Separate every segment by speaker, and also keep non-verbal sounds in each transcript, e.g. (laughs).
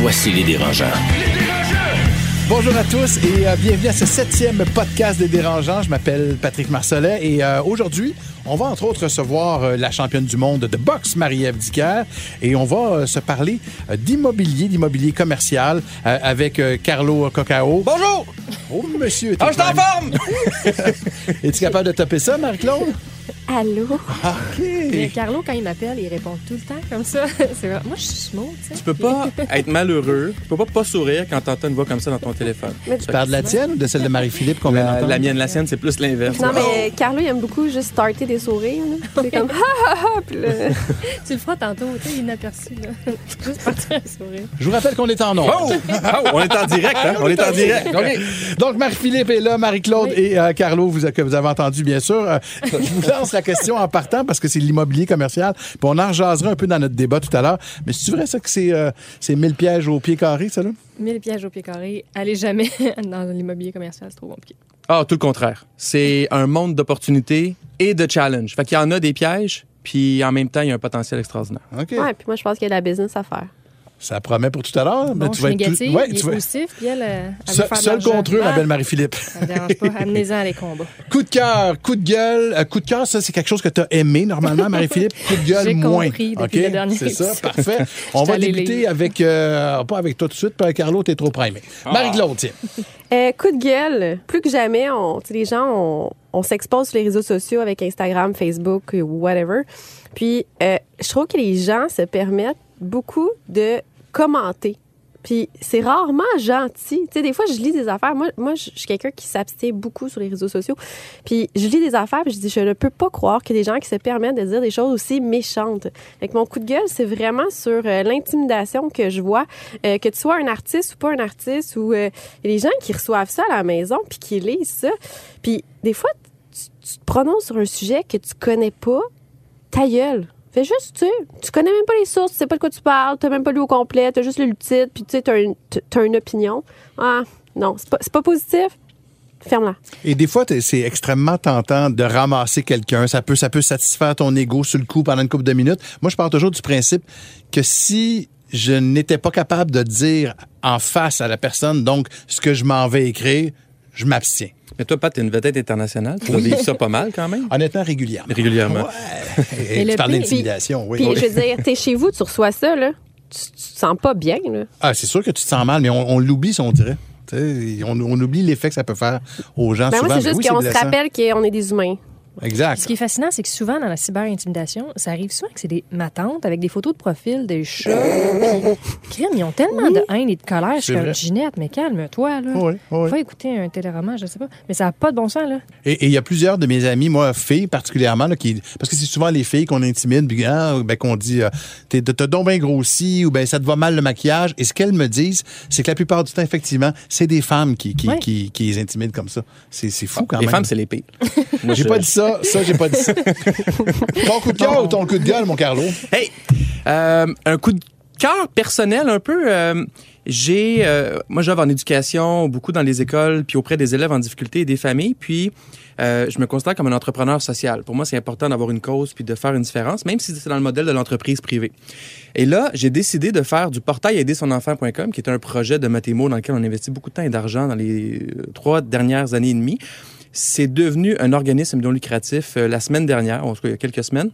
Speaker 1: Voici les dérangeants.
Speaker 2: Bonjour à tous et euh, bienvenue à ce septième podcast des dérangeants. Je m'appelle Patrick Marcellet et euh, aujourd'hui, on va entre autres recevoir euh, la championne du monde de boxe, Marie-Ève Dicker, et on va euh, se parler euh, d'immobilier, d'immobilier commercial euh, avec euh, Carlo Cocao.
Speaker 3: Bonjour!
Speaker 2: Oh, monsieur!
Speaker 3: Ah, je suis en forme! (laughs)
Speaker 2: Es-tu capable de taper ça, Marie-Claude?
Speaker 4: Allô?
Speaker 2: OK.
Speaker 4: Mais Carlo, quand il m'appelle, il répond tout le temps comme ça. (laughs) C'est vrai. Moi, je suis smooth, tu sais.
Speaker 3: Tu peux pas être malheureux, tu peux pas pas sourire quand t'entends une voix comme ça dans ton téléphone.
Speaker 2: Tu parles de la tienne ou de celle de Marie-Philippe qu'on vient
Speaker 3: La,
Speaker 2: d'entendre?
Speaker 3: la mienne, la sienne, c'est plus l'inverse.
Speaker 4: Non,
Speaker 5: Mais Carlo, il aime beaucoup juste starter des sourires. là. (laughs) C'est comme ha ha ha. Puis là, (laughs)
Speaker 4: Tu le feras tantôt, tu sais, inaperçu, là. Juste partir un sourire.
Speaker 2: Je vous rappelle qu'on est en ondes.
Speaker 3: Oh! Oh, on est en direct, hein? On est en direct. OK.
Speaker 2: Donc, Marie-Philippe est là, Marie-Claude et euh, Carlo, vous, que vous avez entendu, bien sûr. Euh, je vous lance la question en partant parce que c'est l'immobilier commercial. Puis on en jasera un peu dans notre débat tout à l'heure. Mais c'est vrai, ça, que c'est euh, c'est 1000 pièges au pied carré, ça, là?
Speaker 4: 1000 pièges au pied carré. Allez jamais (laughs) dans l'immobilier commercial, c'est trop compliqué.
Speaker 3: Ah, tout le contraire. C'est un monde d'opportunités et de challenges. Fait qu'il y en a des pièges, puis en même temps, il y a un potentiel extraordinaire.
Speaker 2: OK.
Speaker 5: ouais, puis moi, je pense qu'il y a de la business à faire.
Speaker 2: Ça promet pour tout à l'heure. mais
Speaker 4: Bon, je suis
Speaker 2: être tout-
Speaker 4: négative,
Speaker 2: Ouais,
Speaker 4: il
Speaker 2: tu
Speaker 4: est
Speaker 2: vas-
Speaker 4: positif, puis elle, elle veut
Speaker 2: Seul,
Speaker 4: faire
Speaker 2: contre eux, ma
Speaker 4: Ah,
Speaker 2: belle Marie-Philippe.
Speaker 4: Ça me dérange pas. Amenez-en à les combats. (laughs)
Speaker 2: Coup de cœur, coup de gueule. Euh, coup de cœur, ça, c'est quelque chose que tu as aimé normalement, Marie-Philippe. (laughs) Coup de gueule,
Speaker 4: J'ai
Speaker 2: moins.
Speaker 4: compris depuis
Speaker 2: OK?
Speaker 4: la dernière
Speaker 2: C'est ça, parfait. (laughs) On va débuter
Speaker 4: lire.
Speaker 2: avec, euh, pas avec toi tout de suite, puis Carlo, t'es trop primé.
Speaker 4: Ah.
Speaker 2: Marie-Claude, tiens.
Speaker 5: Euh, coup de gueule. Plus que jamais, on, tu les gens, on, on s'expose sur les réseaux sociaux avec Instagram, Facebook whatever. Puis, euh, je trouve que les gens se permettent beaucoup de commenter. Puis c'est rarement gentil. Tu sais, des fois, je lis des affaires. Moi, moi je suis quelqu'un qui s'abstient beaucoup sur les réseaux sociaux. Puis je lis des affaires, puis je dis, je ne peux pas croire a des gens qui se permettent de dire des choses aussi méchantes. Fait que mon coup de gueule, c'est vraiment sur euh, l'intimidation que je vois. Euh, que tu sois un artiste ou pas un artiste, ou euh, des gens qui reçoivent ça à la maison, puis qui lisent ça. Puis des fois, tu, tu te prononces sur un sujet que tu connais pas, ta gueule. Juste, tu tu connais même pas les sources, tu sais pas de quoi tu parles, t'as même pas lu au complet, t'as juste lu le titre, puis tu sais, t'as une, une opinion. Ah, non, c'est pas, pas positif. Ferme-la.
Speaker 2: Et des fois, c'est extrêmement tentant de ramasser quelqu'un. Ça peut, ça peut satisfaire ton ego sur le coup pendant une couple de minutes. Moi, je pars toujours du principe que si je n'étais pas capable de dire en face à la personne, donc, ce que je m'en vais écrire, je m'abstiens.
Speaker 3: Mais toi, Pat, t'es une vedette internationale. Tu vivre ça pas mal quand même.
Speaker 2: Honnêtement, régulièrement.
Speaker 3: Régulièrement.
Speaker 2: Ouais. Et tu
Speaker 4: le
Speaker 2: parles
Speaker 4: pire-
Speaker 2: d'intimidation, oui.
Speaker 5: Puis, je veux dire, t'es chez vous, tu reçois ça, là. Tu, tu te sens pas bien, là.
Speaker 2: Ah, c'est sûr que tu te sens mal, mais on, on l'oublie, si on dirait. On, on oublie l'effet que ça peut faire aux gens
Speaker 5: Ben,
Speaker 2: souvent.
Speaker 5: moi, c'est
Speaker 2: Mais
Speaker 5: juste
Speaker 2: oui,
Speaker 5: qu'on se rappelle qu'on est des humains.
Speaker 2: Exact.
Speaker 4: Ce qui est fascinant, c'est que souvent, dans la cyber-intimidation, ça arrive souvent que c'est des matantes avec des photos de profil, des chats. Puis, crime, ils ont tellement de haine et de colère. Je suis
Speaker 2: C'est
Speaker 4: comme. Ginette, mais calme-toi, là.
Speaker 2: Oui, oui.
Speaker 4: Va écouter un téléroman, je sais pas. Mais ça n'a pas de bon sens, là.
Speaker 2: Et il y a plusieurs de mes amis, moi, filles particulièrement, là, qui, parce que c'est souvent les filles qu'on intimide, puis ah, ben, qu'on dit, euh, t'es- t'as donc bien grossi, ou ben ça te va mal le maquillage. Et ce qu'elles me disent, c'est que la plupart du temps, effectivement, c'est des femmes qui, qui, qui, qui les intimident comme ça. C'est c'est fou quand
Speaker 3: Les
Speaker 2: même.
Speaker 3: femmes, c'est les pires. (laughs) Moi,
Speaker 2: J'ai
Speaker 3: je-
Speaker 2: pas dit ça, ça, j'ai pas dit ça. (laughs) ton coup de cœur ou ton coup de gueule, mon Carlo?
Speaker 3: Hey! Euh, un coup de cœur personnel un peu. euh, j'ai, euh, moi, j'œuvre en éducation, beaucoup dans les écoles, puis auprès des élèves en difficulté et des familles. Puis, euh, je me considère comme un entrepreneur social. Pour moi, c'est important d'avoir une cause puis de faire une différence, même si c'est dans le modèle de l'entreprise privée. Et là, j'ai décidé de faire du portail aider son enfant.com, qui est un projet de Mathémo dans lequel on investit beaucoup de temps et d'argent dans les trois dernières années et demie. C'est devenu un organisme non lucratif euh, la semaine dernière, en tout cas il y a quelques semaines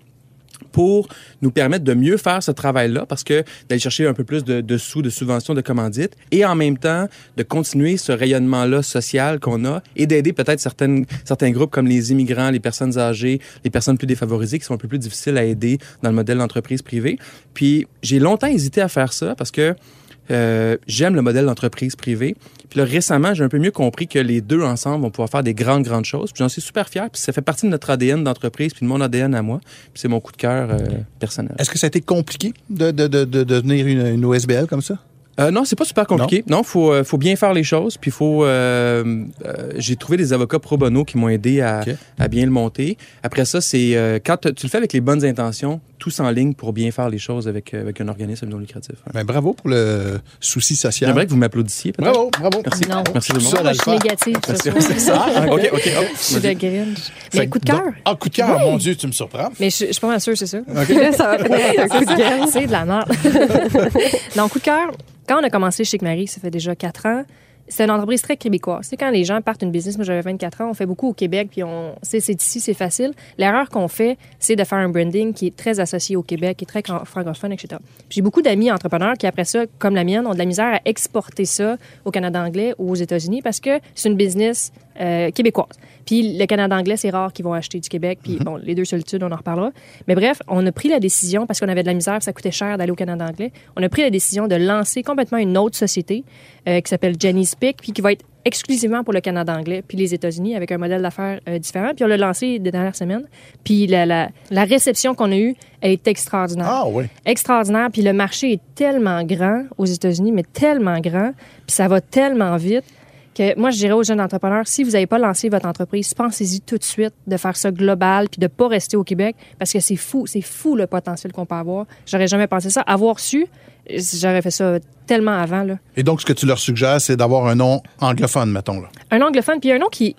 Speaker 3: pour nous permettre de mieux faire ce travail-là, parce que d'aller chercher un peu plus de, sous, de subventions, de commandites, et en même temps de continuer ce rayonnement-là social qu'on a et d'aider peut-être certains groupes comme les immigrants, les personnes âgées, les personnes plus défavorisées qui sont un peu plus difficiles à aider dans le modèle d'entreprise privée. Puis j'ai longtemps hésité à faire ça parce que euh, j'aime le modèle d'entreprise privée. Puis là, récemment, j'ai un peu mieux compris que les deux ensemble vont pouvoir faire des grandes, grandes choses. Puis j'en suis super fier. Puis ça fait partie de notre ADN d'entreprise, puis de mon ADN à moi. Puis c'est mon coup de cœur euh, personnel.
Speaker 2: Est-ce que ça a été compliqué de, de, de, de devenir une, une OSBL comme ça?
Speaker 3: Euh, non, c'est pas super compliqué. Non, faut euh, faut bien faire les choses. Puis faut. euh, euh, J'ai trouvé des avocats pro bono qui m'ont aidé à,
Speaker 2: OK.
Speaker 3: à bien le monter. Après ça, c'est quand tu le fais avec les bonnes intentions, tous en ligne pour bien faire les choses avec euh, avec un organisme non lucratif.
Speaker 2: Ben, bravo pour le souci social.
Speaker 3: J'aimerais que vous m'applaudissiez. peut-être.
Speaker 2: Bravo, bravo.
Speaker 3: Merci.
Speaker 4: Non.
Speaker 3: Merci tout le monde.
Speaker 4: Moi, je suis négative.
Speaker 3: C'est ça. (laughs) OK, OK. hop.
Speaker 4: Je suis de. Grinch. Mais coup de cœur.
Speaker 2: Ah, coup de cœur, mon Dieu, tu me surprends.
Speaker 4: Mais je, je suis pas mal sûre, c'est ça.
Speaker 5: Là, (laughs) ça va finir avec un coup de (laughs) gueule.
Speaker 4: C'est de la merde. non, coup de cœur, quand on a commencé chez Marie, ça fait déjà quatre ans, c'est une entreprise très québécoise. C'est quand les gens partent une business, moi j'avais 24 ans, on fait beaucoup au Québec, puis on c'est ici, c'est facile. L'erreur qu'on fait, c'est de faire un branding qui est très associé au Québec, qui est très francophone, etc. J'ai beaucoup d'amis entrepreneurs qui, après ça, comme la mienne, ont de la misère à exporter ça au Canada anglais ou aux États-Unis parce que c'est une business euh, québécoise. Puis le Canada anglais, c'est rare qu'ils vont acheter du Québec. Puis bon, les deux solitudes, on en reparlera. Mais bref, on a pris la décision, parce qu'on avait de la misère, ça coûtait cher d'aller au Canada anglais, on a pris la décision de lancer complètement une autre société euh, qui s'appelle Jenny's Pick, puis qui va être exclusivement pour le Canada anglais, puis les États-Unis, avec un modèle d'affaires euh, différent. Puis on l'a lancé des dernières semaines. Puis la, la, la réception qu'on a eue, elle est extraordinaire
Speaker 2: Ah, oui.
Speaker 4: extraordinaire. Puis le marché est tellement grand aux États-Unis, mais tellement grand, puis ça va tellement vite que moi, je dirais aux jeunes entrepreneurs, si vous n'avez pas lancé votre entreprise, pensez-y tout de suite de faire ça global, puis de pas rester au Québec, parce que c'est fou, c'est fou le potentiel qu'on peut avoir. J'aurais jamais pensé ça. Avoir su, j'aurais fait ça tellement avant. Là.
Speaker 2: Et donc, ce que tu leur suggères, c'est d'avoir un nom anglophone, mettons. Là.
Speaker 4: Un anglophone, puis un nom qui...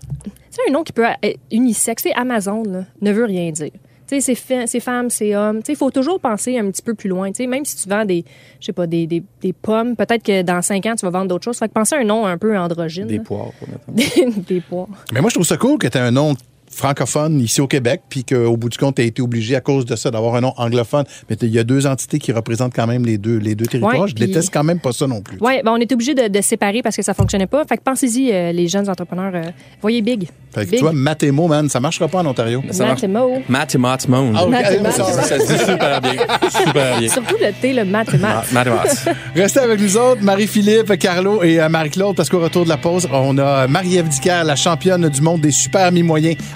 Speaker 4: Sais, un nom qui peut être unisexe. Amazon, là, ne veut rien dire. Tu sais, c'est femmes, c'est hommes. Tu sais, il faut toujours penser un petit peu plus loin. Tu sais, même si tu vends des, je sais pas, des, des, des pommes, peut-être que dans cinq ans, tu vas vendre d'autres choses. Fait que penser à un nom un peu androgyne.
Speaker 3: Des
Speaker 4: là.
Speaker 3: poires, pour mettre. (laughs)
Speaker 4: Des, des pois.
Speaker 2: Mais moi, je trouve ça cool que tu aies un nom francophone ici au Québec, puis qu'au bout du compte, tu as été obligé à cause de ça d'avoir un nom anglophone. Mais il y a deux entités qui représentent quand même les deux, les deux territoires.
Speaker 4: Ouais,
Speaker 2: je
Speaker 4: puis-
Speaker 2: déteste quand même pas ça non plus.
Speaker 4: Ouais, ben on est obligé de, de séparer parce que ça fonctionnait pas. Fait que pensez-y, euh, les jeunes entrepreneurs. euh, voyez big.
Speaker 2: Fait que
Speaker 4: big.
Speaker 2: toi, Mathémo, man, ça marchera pas en Ontario.
Speaker 3: Matt Moon.
Speaker 2: Ah.
Speaker 3: Ça, se dit super bien. Super bien.
Speaker 4: Surtout le thé, le
Speaker 3: Matt.
Speaker 2: Restez avec nous autres, Marie-Philippe, Carlo et euh, Marie-Claude, parce qu'au retour de la pause, on a Marie-Ève la championne du monde des super mi-moyens,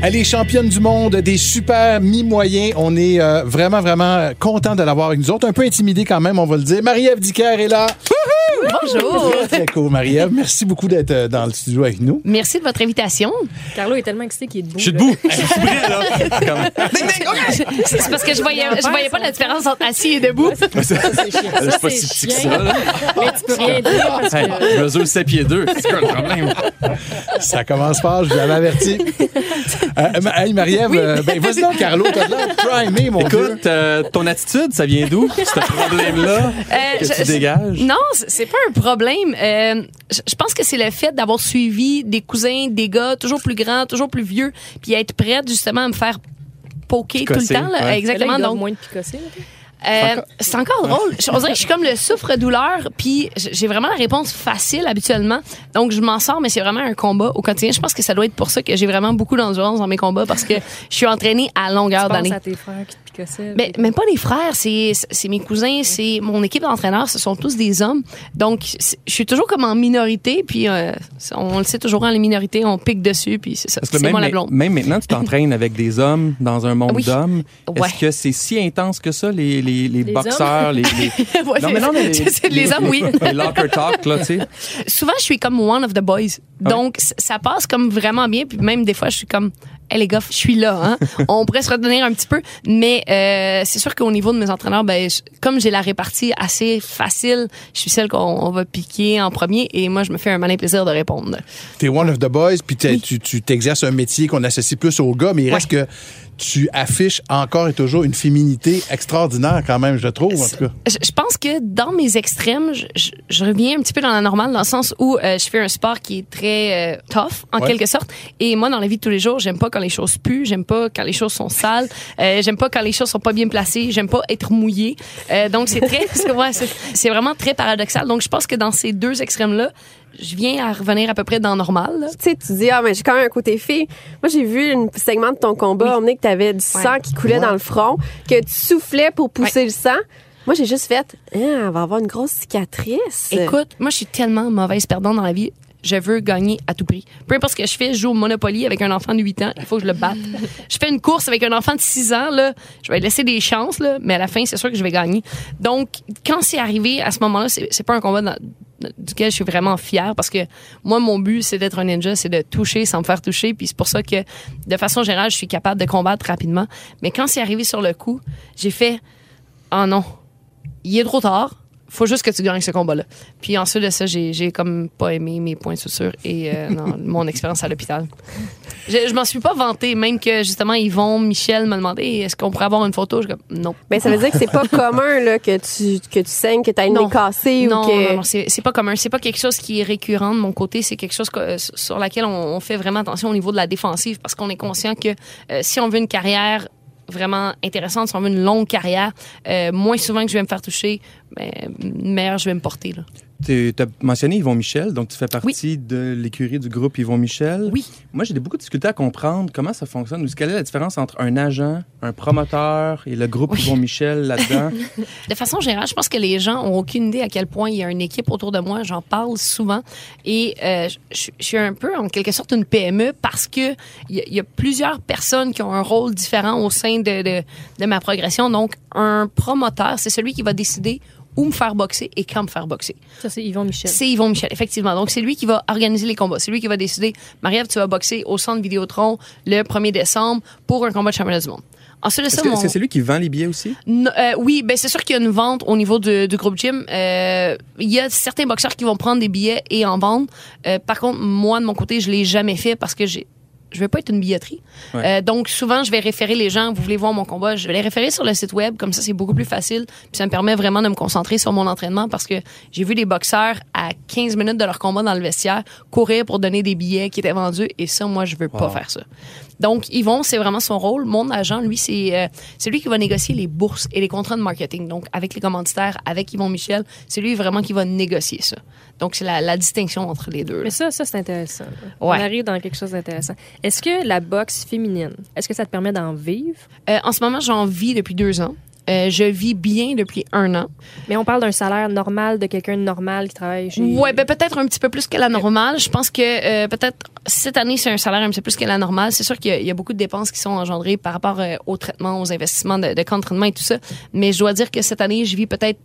Speaker 2: Elle est championne du monde des super mi-moyens. On est euh, vraiment, vraiment content de l'avoir avec nous autres. Un peu intimidé quand même, on va le dire. Marie-Ève Dicker est là.
Speaker 6: Bonjour.
Speaker 2: Très, cool, Marie-Ève. Merci beaucoup d'être euh, dans le studio avec nous.
Speaker 6: Merci de votre invitation.
Speaker 4: Carlo est tellement excité qu'il est debout.
Speaker 3: Je suis debout. (laughs) Je suis prêt, là. Comme-
Speaker 6: C'est parce que je voyais, je voyais pas la différence entre assis et debout.
Speaker 4: Ça, c'est chiant.
Speaker 3: Je suis
Speaker 4: Ça,
Speaker 3: pas si petit que ça, là.
Speaker 4: Mais tu peux rien dire parce
Speaker 3: Hey,
Speaker 4: que...
Speaker 3: je mesure 7 pieds 2. C'est quoi le problème?
Speaker 2: Ça commence fort, je vous l'avais averti. (laughs) Euh, ma- hey, Marie-Ève, euh, ben, vas-y donc, Carlo. T'as de l'air primé, mon Dieu.
Speaker 3: Écoute, euh, ton attitude, ça vient d'où? Ce problème-là
Speaker 6: Euh,
Speaker 3: que
Speaker 6: je-
Speaker 3: tu dégages?
Speaker 6: Non, c'est pas un problème. Euh, je je pense que c'est le fait d'avoir suivi des cousins, des gars toujours plus grands, toujours plus vieux, puis être prête justement à me faire poker tout le temps. là.
Speaker 3: ouais.
Speaker 6: Exactement.
Speaker 4: Là,
Speaker 6: Donc,
Speaker 4: moins de picosser. là.
Speaker 6: Euh, c'est encore drôle. Je- On dirait que je suis comme le souffre-douleur, puis j'ai vraiment la réponse facile habituellement. Donc, je m'en sors, mais c'est vraiment un combat au quotidien. Je pense que ça doit être pour ça que j'ai vraiment beaucoup d'endurance dans mes combats, parce que je suis entraînée à longueur d'année.
Speaker 4: à tes frères qui
Speaker 6: même pas les frères, c'est c'est mes cousins, c'est mon équipe d'entraîneurs, ce sont tous des hommes. Donc je suis toujours comme en minorité, puis euh, on le sait toujours hein, les minorités, on pique dessus, puis c'est ça. C'est
Speaker 3: même,
Speaker 6: moi la blonde.
Speaker 3: même maintenant, tu t'entraînes avec des hommes dans un monde
Speaker 6: Oui.
Speaker 3: d'hommes.
Speaker 6: Ouais.
Speaker 3: Est-ce que c'est si intense que ça, les, les, les,
Speaker 4: Les
Speaker 3: boxeurs, les, les- (laughs)
Speaker 6: Ouais,
Speaker 3: Non, mais non, mais
Speaker 6: les hommes, oui.
Speaker 3: Les locker talk, là, tu sais.
Speaker 6: Souvent je suis comme one of the boys,
Speaker 3: Ah
Speaker 6: donc ça passe comme vraiment bien, puis même des fois je suis comme Hey les gars, je suis là. Hein? (laughs) On pourrait se retenir un petit peu, mais euh, c'est sûr qu'au niveau de mes entraîneurs, ben, je- comme j'ai la répartie assez facile, je suis celle qu'on on va piquer en premier, et moi je me fais un malin plaisir de répondre.
Speaker 2: T'es one of the boys, puis tu t'exerces un métier qu'on associe plus aux gars, mais il reste que tu affiches encore et toujours une féminité extraordinaire quand même, je trouve, en tout cas.
Speaker 6: Je, pense que dans mes extrêmes, je, je- je reviens un petit peu dans la normale, dans le sens où euh, je fais un sport qui est très euh, tough, en
Speaker 2: Ouais.
Speaker 6: quelque sorte. Et moi, dans la vie de tous les jours, j'aime pas quand les choses puent, j'aime pas quand les choses sont sales, euh, j'aime pas quand les choses sont pas bien placées, j'aime pas être mouillé. Euh, donc, c'est très, (laughs) c'est ouais, c'est- c'est vraiment très paradoxal. Donc, je pense que dans ces deux extrêmes-là, je viens à revenir à peu près dans normal. là.
Speaker 5: Tu sais, tu dis, ah, mais j'ai quand même un côté fille. Moi, j'ai vu un segment de ton combat, on que tu avais du sang qui coulait dans le front, que tu soufflais pour pousser le sang. Moi, j'ai juste fait, ah, elle va avoir une grosse cicatrice.
Speaker 6: Écoute, moi, je suis tellement mauvaise perdante dans la vie. Je veux gagner à tout prix. Peu importe ce que je fais, je joue au Monopoly avec un enfant de 8 ans. Il faut que je le batte. (laughs) je fais une course avec un enfant de 6 ans. Là, je vais laisser des chances, là, mais à la fin, c'est sûr que je vais gagner. Donc, quand c'est arrivé à ce moment-là, c'est pas un combat dans- duquel je suis vraiment fière parce que moi, mon but, c'est d'être un ninja, c'est de toucher sans me faire toucher. Puis c'est pour ça que, de façon générale, je suis capable de combattre rapidement. Mais quand c'est arrivé sur le coup, j'ai fait « Oh non, il est trop tard. Faut juste que tu gagnes ce combat-là. Puis ensuite de ça, j'ai, j'ai comme pas aimé mes points de suture et euh, non, (laughs) mon expérience à l'hôpital. Je, je m'en suis pas vantée, même que justement Yvon, Michel m'a demandé est-ce qu'on pourrait avoir une photo? Je comme non.
Speaker 5: Ben, ça veut dire que c'est pas (laughs) commun là, que, tu, que tu saignes, que tu as une
Speaker 6: Non.
Speaker 5: nez cassée
Speaker 6: non,
Speaker 5: ou que.
Speaker 6: non, non, c'est, c'est pas commun. C'est pas quelque chose qui est récurrent de mon côté. C'est quelque chose que- euh, sur laquelle on, on fait vraiment attention au niveau de la défensive parce qu'on est conscient que euh, si on veut une carrière vraiment intéressante, si on veut une longue carrière, euh, moins souvent que je vais me faire toucher, meilleur je vais me porter. Là.
Speaker 3: Tu as mentionné Yvon Michel, donc tu fais partie de l'écurie du groupe Yvon Michel.
Speaker 6: Oui.
Speaker 3: Moi, j'ai beaucoup de difficultés à comprendre comment ça fonctionne. ou Quelle est la différence entre un agent, un promoteur et le groupe
Speaker 6: Oui.
Speaker 3: Yvon Michel là-dedans? (laughs)
Speaker 6: De façon générale, je pense que les gens ont aucune idée à quel point il y a une équipe autour de moi. J'en parle souvent et euh, je, je suis un peu en quelque sorte une PME parce que il y, a- il y a plusieurs personnes qui ont un rôle différent au sein de, de, de ma progression. Donc, un promoteur, c'est celui qui va décider où me faire boxer et quand me faire boxer.
Speaker 4: Ça, c'est Yvon Michel.
Speaker 6: C'est Yvon Michel, effectivement. Donc, c'est lui qui va organiser les combats. C'est lui qui va décider, Marie-Ève, tu vas boxer au centre Vidéotron le 1er décembre pour un combat de championnat du monde. Ensuite de
Speaker 3: Est-ce
Speaker 6: ça, mon-
Speaker 3: c'est lui qui vend les billets aussi?
Speaker 6: euh, oui, ben c'est sûr qu'il y a une vente au niveau du groupe gym. Euh, Il y a certains boxeurs qui vont prendre des billets et en vendre. Euh, par contre, moi de mon côté, je l'ai jamais fait parce que j'ai je veux pas être une billetterie.
Speaker 3: Ouais.
Speaker 6: Euh, donc souvent, je vais référer les gens. Vous voulez voir mon combat, je vais les référer sur le site web. Comme ça, c'est beaucoup plus facile. Puis ça me permet vraiment de me concentrer sur mon entraînement parce que j'ai vu des boxeurs à 15 minutes de leur combat dans le vestiaire courir pour donner des billets qui étaient vendus. Et ça, moi, je veux pas faire ça. Donc, Yvon, c'est vraiment son rôle. Mon agent, lui, c'est euh, c'est lui qui va négocier les bourses et les contrats de marketing. Donc, avec les commanditaires, avec Yvon Michel, c'est lui vraiment qui va négocier ça. Donc, c'est la, la distinction entre les deux. là.
Speaker 4: Mais ça, ça c'est intéressant. On arrive dans quelque chose d'intéressant. Est-ce que la boxe féminine, est-ce que ça te permet d'en vivre?
Speaker 6: Euh, en ce moment, j'en vis depuis deux ans. Euh, je vis bien depuis un an.
Speaker 4: Mais on parle d'un salaire normal de quelqu'un de normal qui travaille chez...
Speaker 6: Ouais, ben peut-être un petit peu plus que la normale. Je pense que euh, peut-être cette année c'est un salaire un petit peu plus que la normale. C'est sûr qu'il y, a- il y a beaucoup de dépenses qui sont engendrées par rapport euh, au traitement, aux investissements de, de camp d'entraînement et tout ça. Mais je dois dire que cette année, je vis peut-être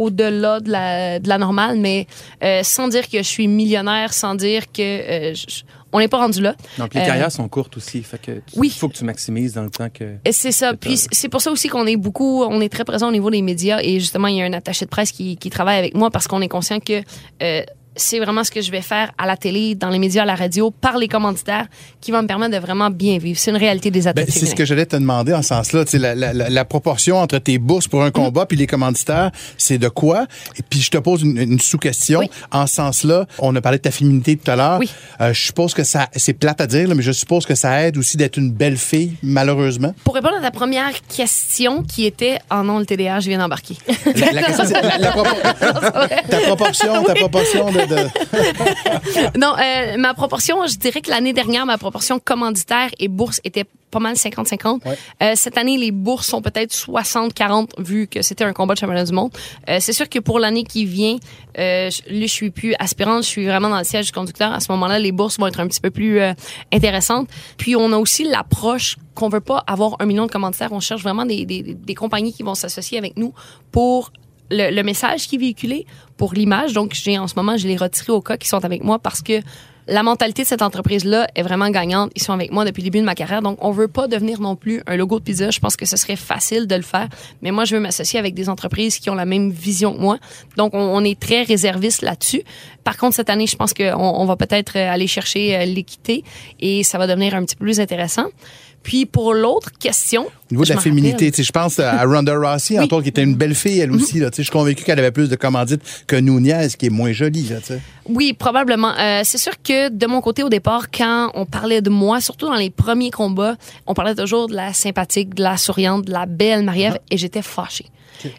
Speaker 6: au-delà de la, de la normale, mais euh, sans dire que je suis millionnaire, sans dire que euh, je- on n'est pas rendu là.
Speaker 3: Donc, les
Speaker 6: Euh,
Speaker 3: carrières sont courtes aussi. Fait que tu-
Speaker 6: oui.
Speaker 3: il faut que tu maximises dans le temps que.
Speaker 6: C'est ça. Puis c'est pour ça aussi qu'on est beaucoup, on est très présent au niveau des médias et justement il y a un attaché de presse qui, qui travaille avec moi parce qu'on est conscient que euh, c'est vraiment ce que je vais faire à la télé, dans les médias, à la radio, par les commanditaires, qui va me permettre de vraiment bien vivre. C'est une réalité des
Speaker 2: Ben,
Speaker 6: athlètes.
Speaker 2: c'est ce que j'allais te demander en ce sens-là. La, la, proportion entre tes bourses pour un combat puis les commanditaires, c'est de quoi? Et puis je te pose une, une sous-question.
Speaker 6: Oui.
Speaker 2: En ce sens-là, on a parlé de ta féminité tout à l'heure.
Speaker 6: Oui.
Speaker 2: Euh, je suppose que ça, c'est plate à dire, là, mais je suppose que ça aide aussi d'être une belle fille, malheureusement.
Speaker 6: Pour répondre à ta première question, qui était, oh non, le TDA, je viens d'embarquer.
Speaker 2: La, question, c'est (laughs) ta proportion, ta proportion de, de- (laughs)
Speaker 6: non, euh, ma proportion, je dirais que l'année dernière, ma proportion commanditaire et bourse était pas mal 50-50.
Speaker 2: Ouais.
Speaker 6: Euh, cette année, les bourses sont peut-être 60-40 vu que c'était un combat de championnat du monde. Euh, c'est sûr que pour l'année qui vient, euh, je- là, je suis plus aspirante, je suis vraiment dans le siège du conducteur. À ce moment-là, les bourses vont être un petit peu plus euh, intéressantes. Puis on a aussi l'approche qu'on veut pas avoir un million de commanditaires. On cherche vraiment des, des, des compagnies qui vont s'associer avec nous pour le, le message qui est véhiculé pour l'image. Donc, j'ai en ce moment, je les retiré au cas qui sont avec moi parce que la mentalité de cette entreprise-là est vraiment gagnante. Ils sont avec moi depuis le début de ma carrière. Donc, on veut pas devenir non plus un logo de pizza. Je pense que ce serait facile de le faire. Mais moi, je veux m'associer avec des entreprises qui ont la même vision que moi. Donc, on, est très réserviste là-dessus. Par contre, cette année, je pense qu'on on va peut-être aller chercher euh, l'équité et ça va devenir un petit peu plus intéressant. Puis, pour l'autre question,
Speaker 2: Au niveau de la féminité,
Speaker 6: rappelle.
Speaker 2: tu sais, je pense à Ronda entre autres, qui était une belle fille, elle aussi. Là, tu sais, je suis convaincu qu'elle avait plus de commandites que Nunez, qui est moins jolie. Là, tu sais.
Speaker 6: Oui, probablement. Euh, c'est sûr que de mon côté, au départ, quand on parlait de moi, surtout dans les premiers combats, on parlait toujours de la sympathique, de la souriante, de la belle Marie-Ève, et j'étais fâchée.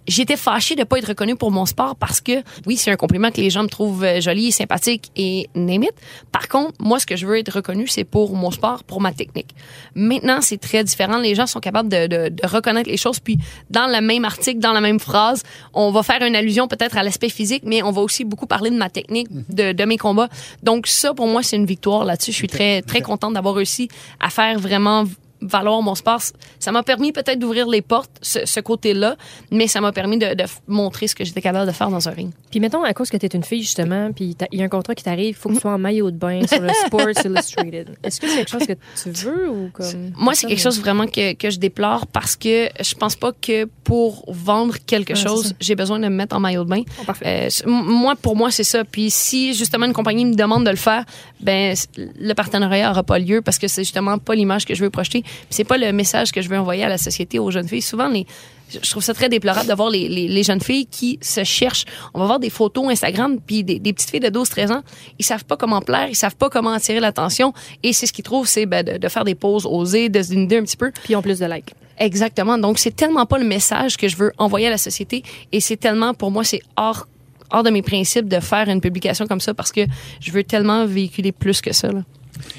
Speaker 6: J'étais fâchée de pas être reconnue pour mon sport parce que, oui, c'est un compliment que les gens me trouvent euh, jolie, sympathique et name it. Par contre, moi, ce que je veux être reconnue, c'est pour mon sport, pour ma technique. Maintenant, c'est très différent. Les gens sont capables de, de, de reconnaître les choses. Puis, dans le même article, dans la même phrase, on va faire une allusion peut-être à l'aspect physique, mais on va aussi beaucoup parler de ma technique, de, de mes combats. Donc, ça, pour moi, c'est une victoire là-dessus. Je suis très, très contente d'avoir réussi à faire vraiment valoir mon sport. Ça m'a permis peut-être d'ouvrir les portes, ce, ce côté-là, mais ça m'a permis de, montrer ce que j'étais capable de faire dans un ring.
Speaker 4: Puis mettons, à cause que tu es une fille, justement, puis il y a un contrat qui t'arrive, il faut que tu sois en maillot de bain sur le Sports Illustrated. Est-ce que c'est quelque chose que tu veux ou comme...
Speaker 6: Moi, c'est quelque chose vraiment que, que je déplore parce que je pense pas que pour vendre quelque chose, j'ai besoin de me mettre en maillot de bain.
Speaker 4: Oh, parfait.
Speaker 6: Euh, moi, pour moi, c'est ça. Puis si justement une compagnie me demande de le faire, ben le partenariat aura pas lieu parce que c'est justement pas l'image que je veux projeter. C'est pas le message que je veux envoyer à la société aux jeunes filles. Souvent, les je trouve ça très déplorable de voir les, les, les jeunes filles qui se cherchent. On va voir des photos Instagram, puis des, des petites filles de 12-13 ans, ils savent pas comment plaire, ils savent pas comment attirer l'attention, et c'est ce qu'ils trouvent, c'est ben, de, de faire des poses osées, de se dénuder un petit peu.
Speaker 4: Puis ils ont plus de likes.
Speaker 6: Exactement. Donc, c'est tellement pas le message que je veux envoyer à la société et c'est tellement, pour moi, c'est hors, hors de mes principes de faire une publication comme ça parce que je veux tellement véhiculer plus que ça. Là.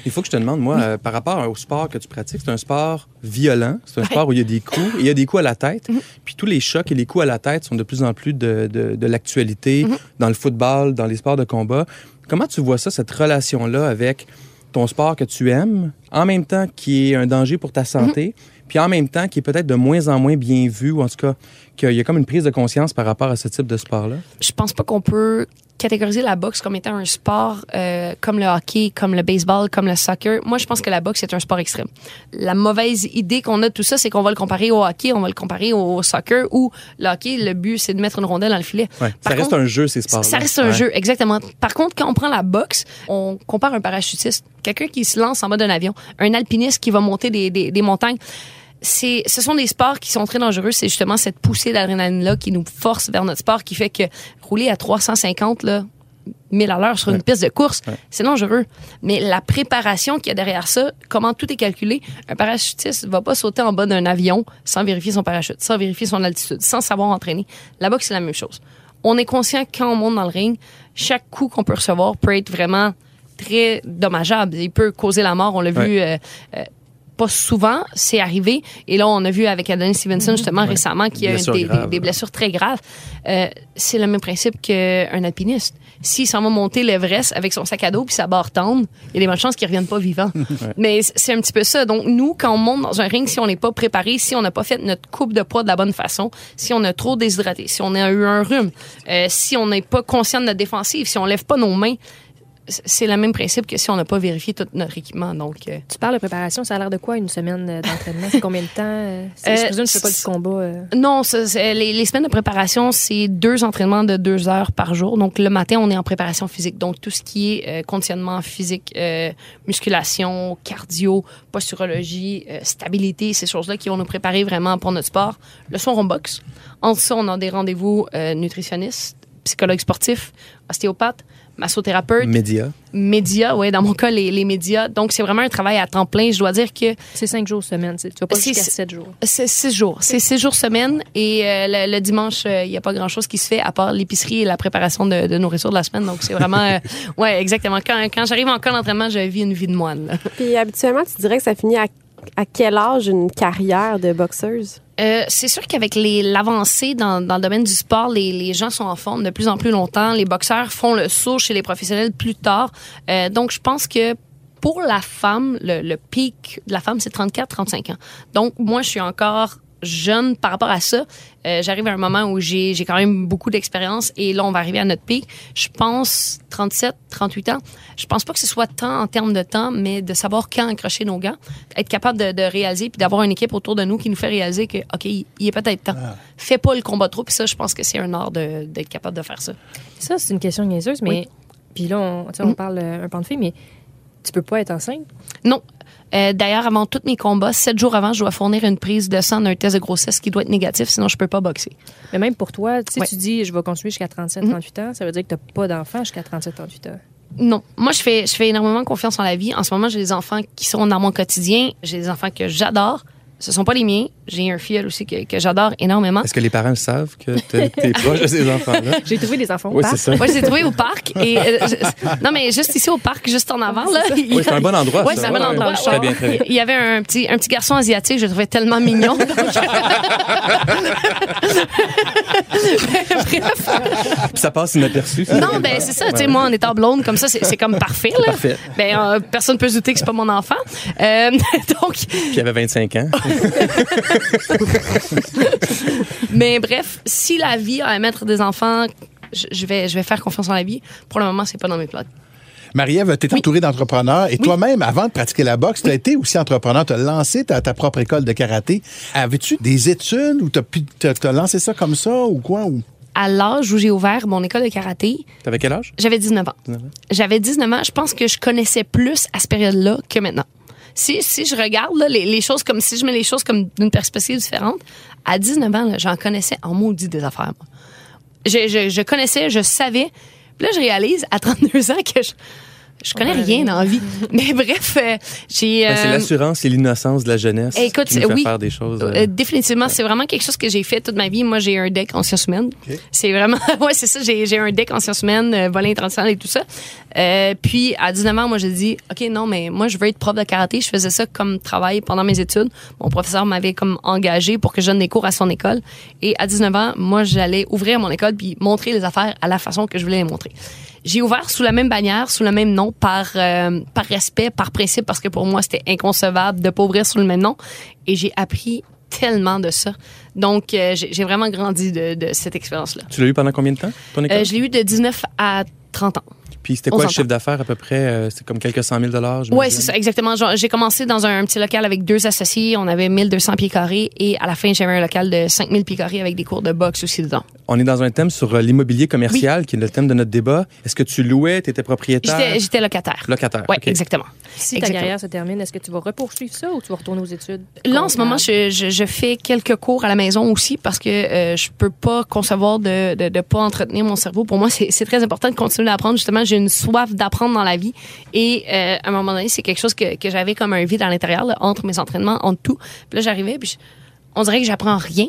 Speaker 3: Il faut que je te demande, moi, euh, par rapport au sport que tu pratiques, c'est un sport violent, c'est un sport où il y a des coups, et il y a des coups à la tête, puis tous les chocs et les coups à la tête sont de plus en plus de, de, de l'actualité dans le football, dans les sports de combat. Comment tu vois ça, cette relation-là avec ton sport que tu aimes, en même temps qui est un danger pour ta santé, puis en même temps qui est peut-être de moins en moins bien vu, ou en tout cas qu'il y a comme une prise de conscience par rapport à ce type de sport-là?
Speaker 6: Je pense pas qu'on peut catégoriser la boxe comme étant un sport euh, comme le hockey, comme le baseball, comme le soccer. Moi, je pense que la boxe est un sport extrême. La mauvaise idée qu'on a de tout ça, c'est qu'on va le comparer au hockey, on va le comparer au soccer, où le hockey, le but, c'est de mettre une rondelle dans le filet.
Speaker 3: Ouais. Ça reste
Speaker 6: contre,
Speaker 3: un jeu, ces sports-là.
Speaker 6: Ça reste un
Speaker 3: Ouais.
Speaker 6: jeu, exactement. Par contre, quand on prend la boxe, on compare un parachutiste, quelqu'un qui se lance en mode un avion, un alpiniste qui va monter des, des, des montagnes. C'est, ce sont des sports qui sont très dangereux. C'est justement cette poussée d'adrénaline-là qui nous force vers notre sport, qui fait que rouler à 350, là, 1000 à l'heure sur une piste de course, c'est dangereux. Mais la préparation qu'il y a derrière ça, comment tout est calculé, un parachutiste va pas sauter en bas d'un avion sans vérifier son parachute, sans vérifier son altitude, sans savoir entraîner. La boxe, c'est la même chose. On est conscient que quand on monte dans le ring, chaque coup qu'on peut recevoir peut être vraiment très dommageable. Il peut causer la mort. On l'a vu euh, euh, pas souvent, c'est arrivé. Et là, on a vu avec Adonis Stevenson, justement, récemment, qu'il y a des, des- blessures très graves. Euh, c'est le même principe qu'un alpiniste. S'il s'en va monter l'Everest avec son sac à dos puis sa barre tendre, il y a des bonnes chances qu'il revienne pas vivant. (laughs) Mais c'est un petit peu ça. Donc, nous, quand on monte dans un ring, si on n'est pas préparé, si on n'a pas fait notre coupe de poids de la bonne façon, si on a trop déshydraté, si on a eu un rhume, euh, si on n'est pas conscient de notre défensive, si on lève pas nos mains, c'est le même principe que si on n'a pas vérifié tout notre équipement. Donc, euh,
Speaker 4: Tu parles de préparation, ça a l'air de quoi une semaine euh, d'entraînement? C'est combien de temps? euh, c'est- je présume que pas du combat. euh.
Speaker 6: Non, les, les semaines de préparation, c'est deux entraînements de deux heures par jour. Donc, le matin, on est en préparation physique. Donc, tout ce qui est euh, conditionnement physique, euh, musculation, cardio, posturologie, euh, stabilité, ces choses-là qui vont nous préparer vraiment pour notre sport. Le soir, on boxe. En ça, on a des rendez-vous euh, nutritionnistes, psychologues sportifs, ostéopathes, massothérapeutes,
Speaker 3: Média.
Speaker 6: médias, ouais, dans mon cas, les, les médias. Donc, c'est vraiment un travail à temps plein. Je dois dire que
Speaker 4: C'est cinq jours semaine. c'est- Tu vas pas jusqu'à sept jours.
Speaker 6: c'est six jours. C'est six jours semaine et euh, le, le dimanche, il n'y a pas grand-chose qui se fait à part l'épicerie et la préparation de, de nourriture de la semaine. Donc, c'est vraiment... euh, (laughs) ouais, exactement. Quand, quand j'arrive en camp d'entraînement, je vis une vie de moine. là.
Speaker 5: Puis habituellement, tu dirais que ça finit à, à quel âge une carrière de boxeuse?
Speaker 6: Euh, c'est sûr qu'avec l'avancée dans, dans le domaine du sport, les, les gens sont en forme de plus en plus longtemps. Les boxeurs font le saut chez les professionnels plus tard. Euh, donc, je pense que pour la femme, le, le pic de la femme, c'est 34-35 ans. Donc, moi, je suis encore jeune par rapport à ça. Euh, J'arrive à un moment où j'ai j'ai quand même beaucoup d'expérience et là, on va arriver à notre pic. Je pense 37, 38 ans. Je pense pas que ce soit tant en termes de temps, mais de savoir quand accrocher nos gants, être capable de, de réaliser puis d'avoir une équipe autour de nous qui nous fait réaliser que, OK, il est peut-être temps. Fais pas le combat trop. Puis ça, je pense que c'est un art d'être capable de faire ça.
Speaker 4: Ça, c'est une question niaiseuse, mais. Puis là, on, on parle euh, un pan de fille, mais tu peux pas être enceinte?
Speaker 6: Non. Euh, D'ailleurs, avant tous mes combats, sept jours avant, je dois fournir une prise de sang d'un test de grossesse qui doit être négatif, sinon je peux pas boxer.
Speaker 4: Mais même pour toi,
Speaker 6: Ouais.
Speaker 4: tu dis, je vais continuer jusqu'à 37, 38 ans, ça veut dire que tu n'as pas d'enfant jusqu'à 37, 38 ans.
Speaker 6: Non. Moi, je fais, je fais énormément confiance en la vie. En ce moment, j'ai des enfants qui sont dans mon quotidien. J'ai des enfants que j'adore. Ce sont pas les miens. J'ai un filleul aussi que, que j'adore énormément.
Speaker 3: Est-ce que les parents savent que t'es (laughs) proche de ces enfants-là? (laughs)
Speaker 4: J'ai trouvé des enfants au
Speaker 3: Oui,
Speaker 4: parc.
Speaker 3: c'est ça.
Speaker 6: Moi, je les ai trouvés au parc. Et, euh, je- non, mais juste ici au parc, juste en avant, là.
Speaker 3: Oui, c'est un bon endroit.
Speaker 6: Ouais,
Speaker 3: ça.
Speaker 6: c'est un bon
Speaker 3: Ouais,
Speaker 6: endroit.
Speaker 3: ouais. Très bien, très bien.
Speaker 6: Il y avait un petit, un petit garçon asiatique, je le trouvais tellement mignon. donc- (laughs) Bref.
Speaker 3: Puis ça passe inaperçu. ça.
Speaker 6: Non, ben c'est ça. Tu sais, moi, en étant blonde, comme ça, c'est c'est comme parfait. Là.
Speaker 3: Parfait.
Speaker 6: Ben, euh, personne peut se douter que c'est pas mon enfant. Euh, donc,
Speaker 3: Puis il avait 25 ans.
Speaker 6: Mais bref, si la vie a à mettre des enfants, je, je vais, je vais faire confiance en la vie. Pour le moment, c'est pas dans mes plans.
Speaker 2: Marie-Ève, tu es entourée d'entrepreneurs et toi-même, avant de pratiquer la boxe, tu as été aussi entrepreneur. Tu as lancé ta, ta propre école de karaté. Avais-tu des études ou tu as, lancé ça comme ça ou quoi? Ou...
Speaker 6: À l'âge où j'ai ouvert mon école de karaté,
Speaker 3: T'avais quel âge?
Speaker 6: j'avais 19 ans.
Speaker 3: 19 ans.
Speaker 6: J'avais 19 ans. Je pense que je connaissais plus à cette période-là que maintenant. Si, si je regarde les, choses comme si je mets les choses comme d'une perspective différente, à 19 ans, j'en connaissais en maudit des affaires. Je, je, je connaissais, je savais. Puis là, je réalise à 32 ans que je, je connais rien dans la vie. Mais bref, euh, j'ai.
Speaker 3: Ben, c'est
Speaker 6: euh,
Speaker 3: l'assurance et l'innocence de la jeunesse
Speaker 6: Écoute,
Speaker 3: qui nous fait
Speaker 6: oui.
Speaker 3: faire des choses. euh,
Speaker 6: euh, définitivement, c'est vraiment quelque chose que j'ai fait toute ma vie. Moi, j'ai un deck en sciences humaines. C'est vraiment, (laughs) ouais, c'est ça. J'ai, j'ai un deck en sciences humaines, euh, volet international et tout ça. Euh, puis à 19 ans, moi, j'ai dit, ok, non, mais moi, je veux être prof de karaté. Je faisais ça comme travail pendant mes études. Mon professeur m'avait comme engagé pour que je donne des cours à son école. Et à 19 ans, moi, j'allais ouvrir mon école puis montrer les affaires à la façon que je voulais les montrer. J'ai ouvert sous la même bannière, sous le même nom, par euh, par respect, par principe, parce que pour moi c'était inconcevable de pas ouvrir sous le même nom. Et j'ai appris tellement de ça. Donc euh, j'ai vraiment grandi de, de cette expérience-là.
Speaker 3: Tu l'as eu pendant combien de temps, ton école?
Speaker 6: Euh, je l'ai eu de 19 à 30 ans.
Speaker 3: Puis c'était quoi le chiffre d'affaires à peu près? Euh, C'était comme quelques cent mille dollars,
Speaker 6: Ouais, c'est ça, exactement. J'ai commencé dans un, petit local avec deux associés. On avait 1200 pieds carrés et à la fin, j'avais un local de 5000 pieds carrés avec des cours de boxe aussi dedans.
Speaker 3: On est dans un thème sur euh, l'immobilier commercial, qui est le thème de notre débat. Est-ce que tu louais, tu étais propriétaire?
Speaker 6: J'étais locataire.
Speaker 3: Locataire.
Speaker 6: Oui, exactement.
Speaker 4: Si ta carrière se termine, est-ce que tu vas repoursuivre ça ou tu vas retourner aux études?
Speaker 6: Là, en ce moment, je, je, je fais quelques cours à la maison aussi parce que euh, je peux pas concevoir de, de pas entretenir mon cerveau. Pour moi, c'est c'est très important de continuer d'apprendre. Justement, j'ai une soif d'apprendre dans la vie. Et euh, à un moment donné, c'est quelque chose que, que j'avais comme un vide à l'intérieur, entre mes entraînements, entre tout. Puis là, j'arrivais, puis je- on dirait que j'apprends rien.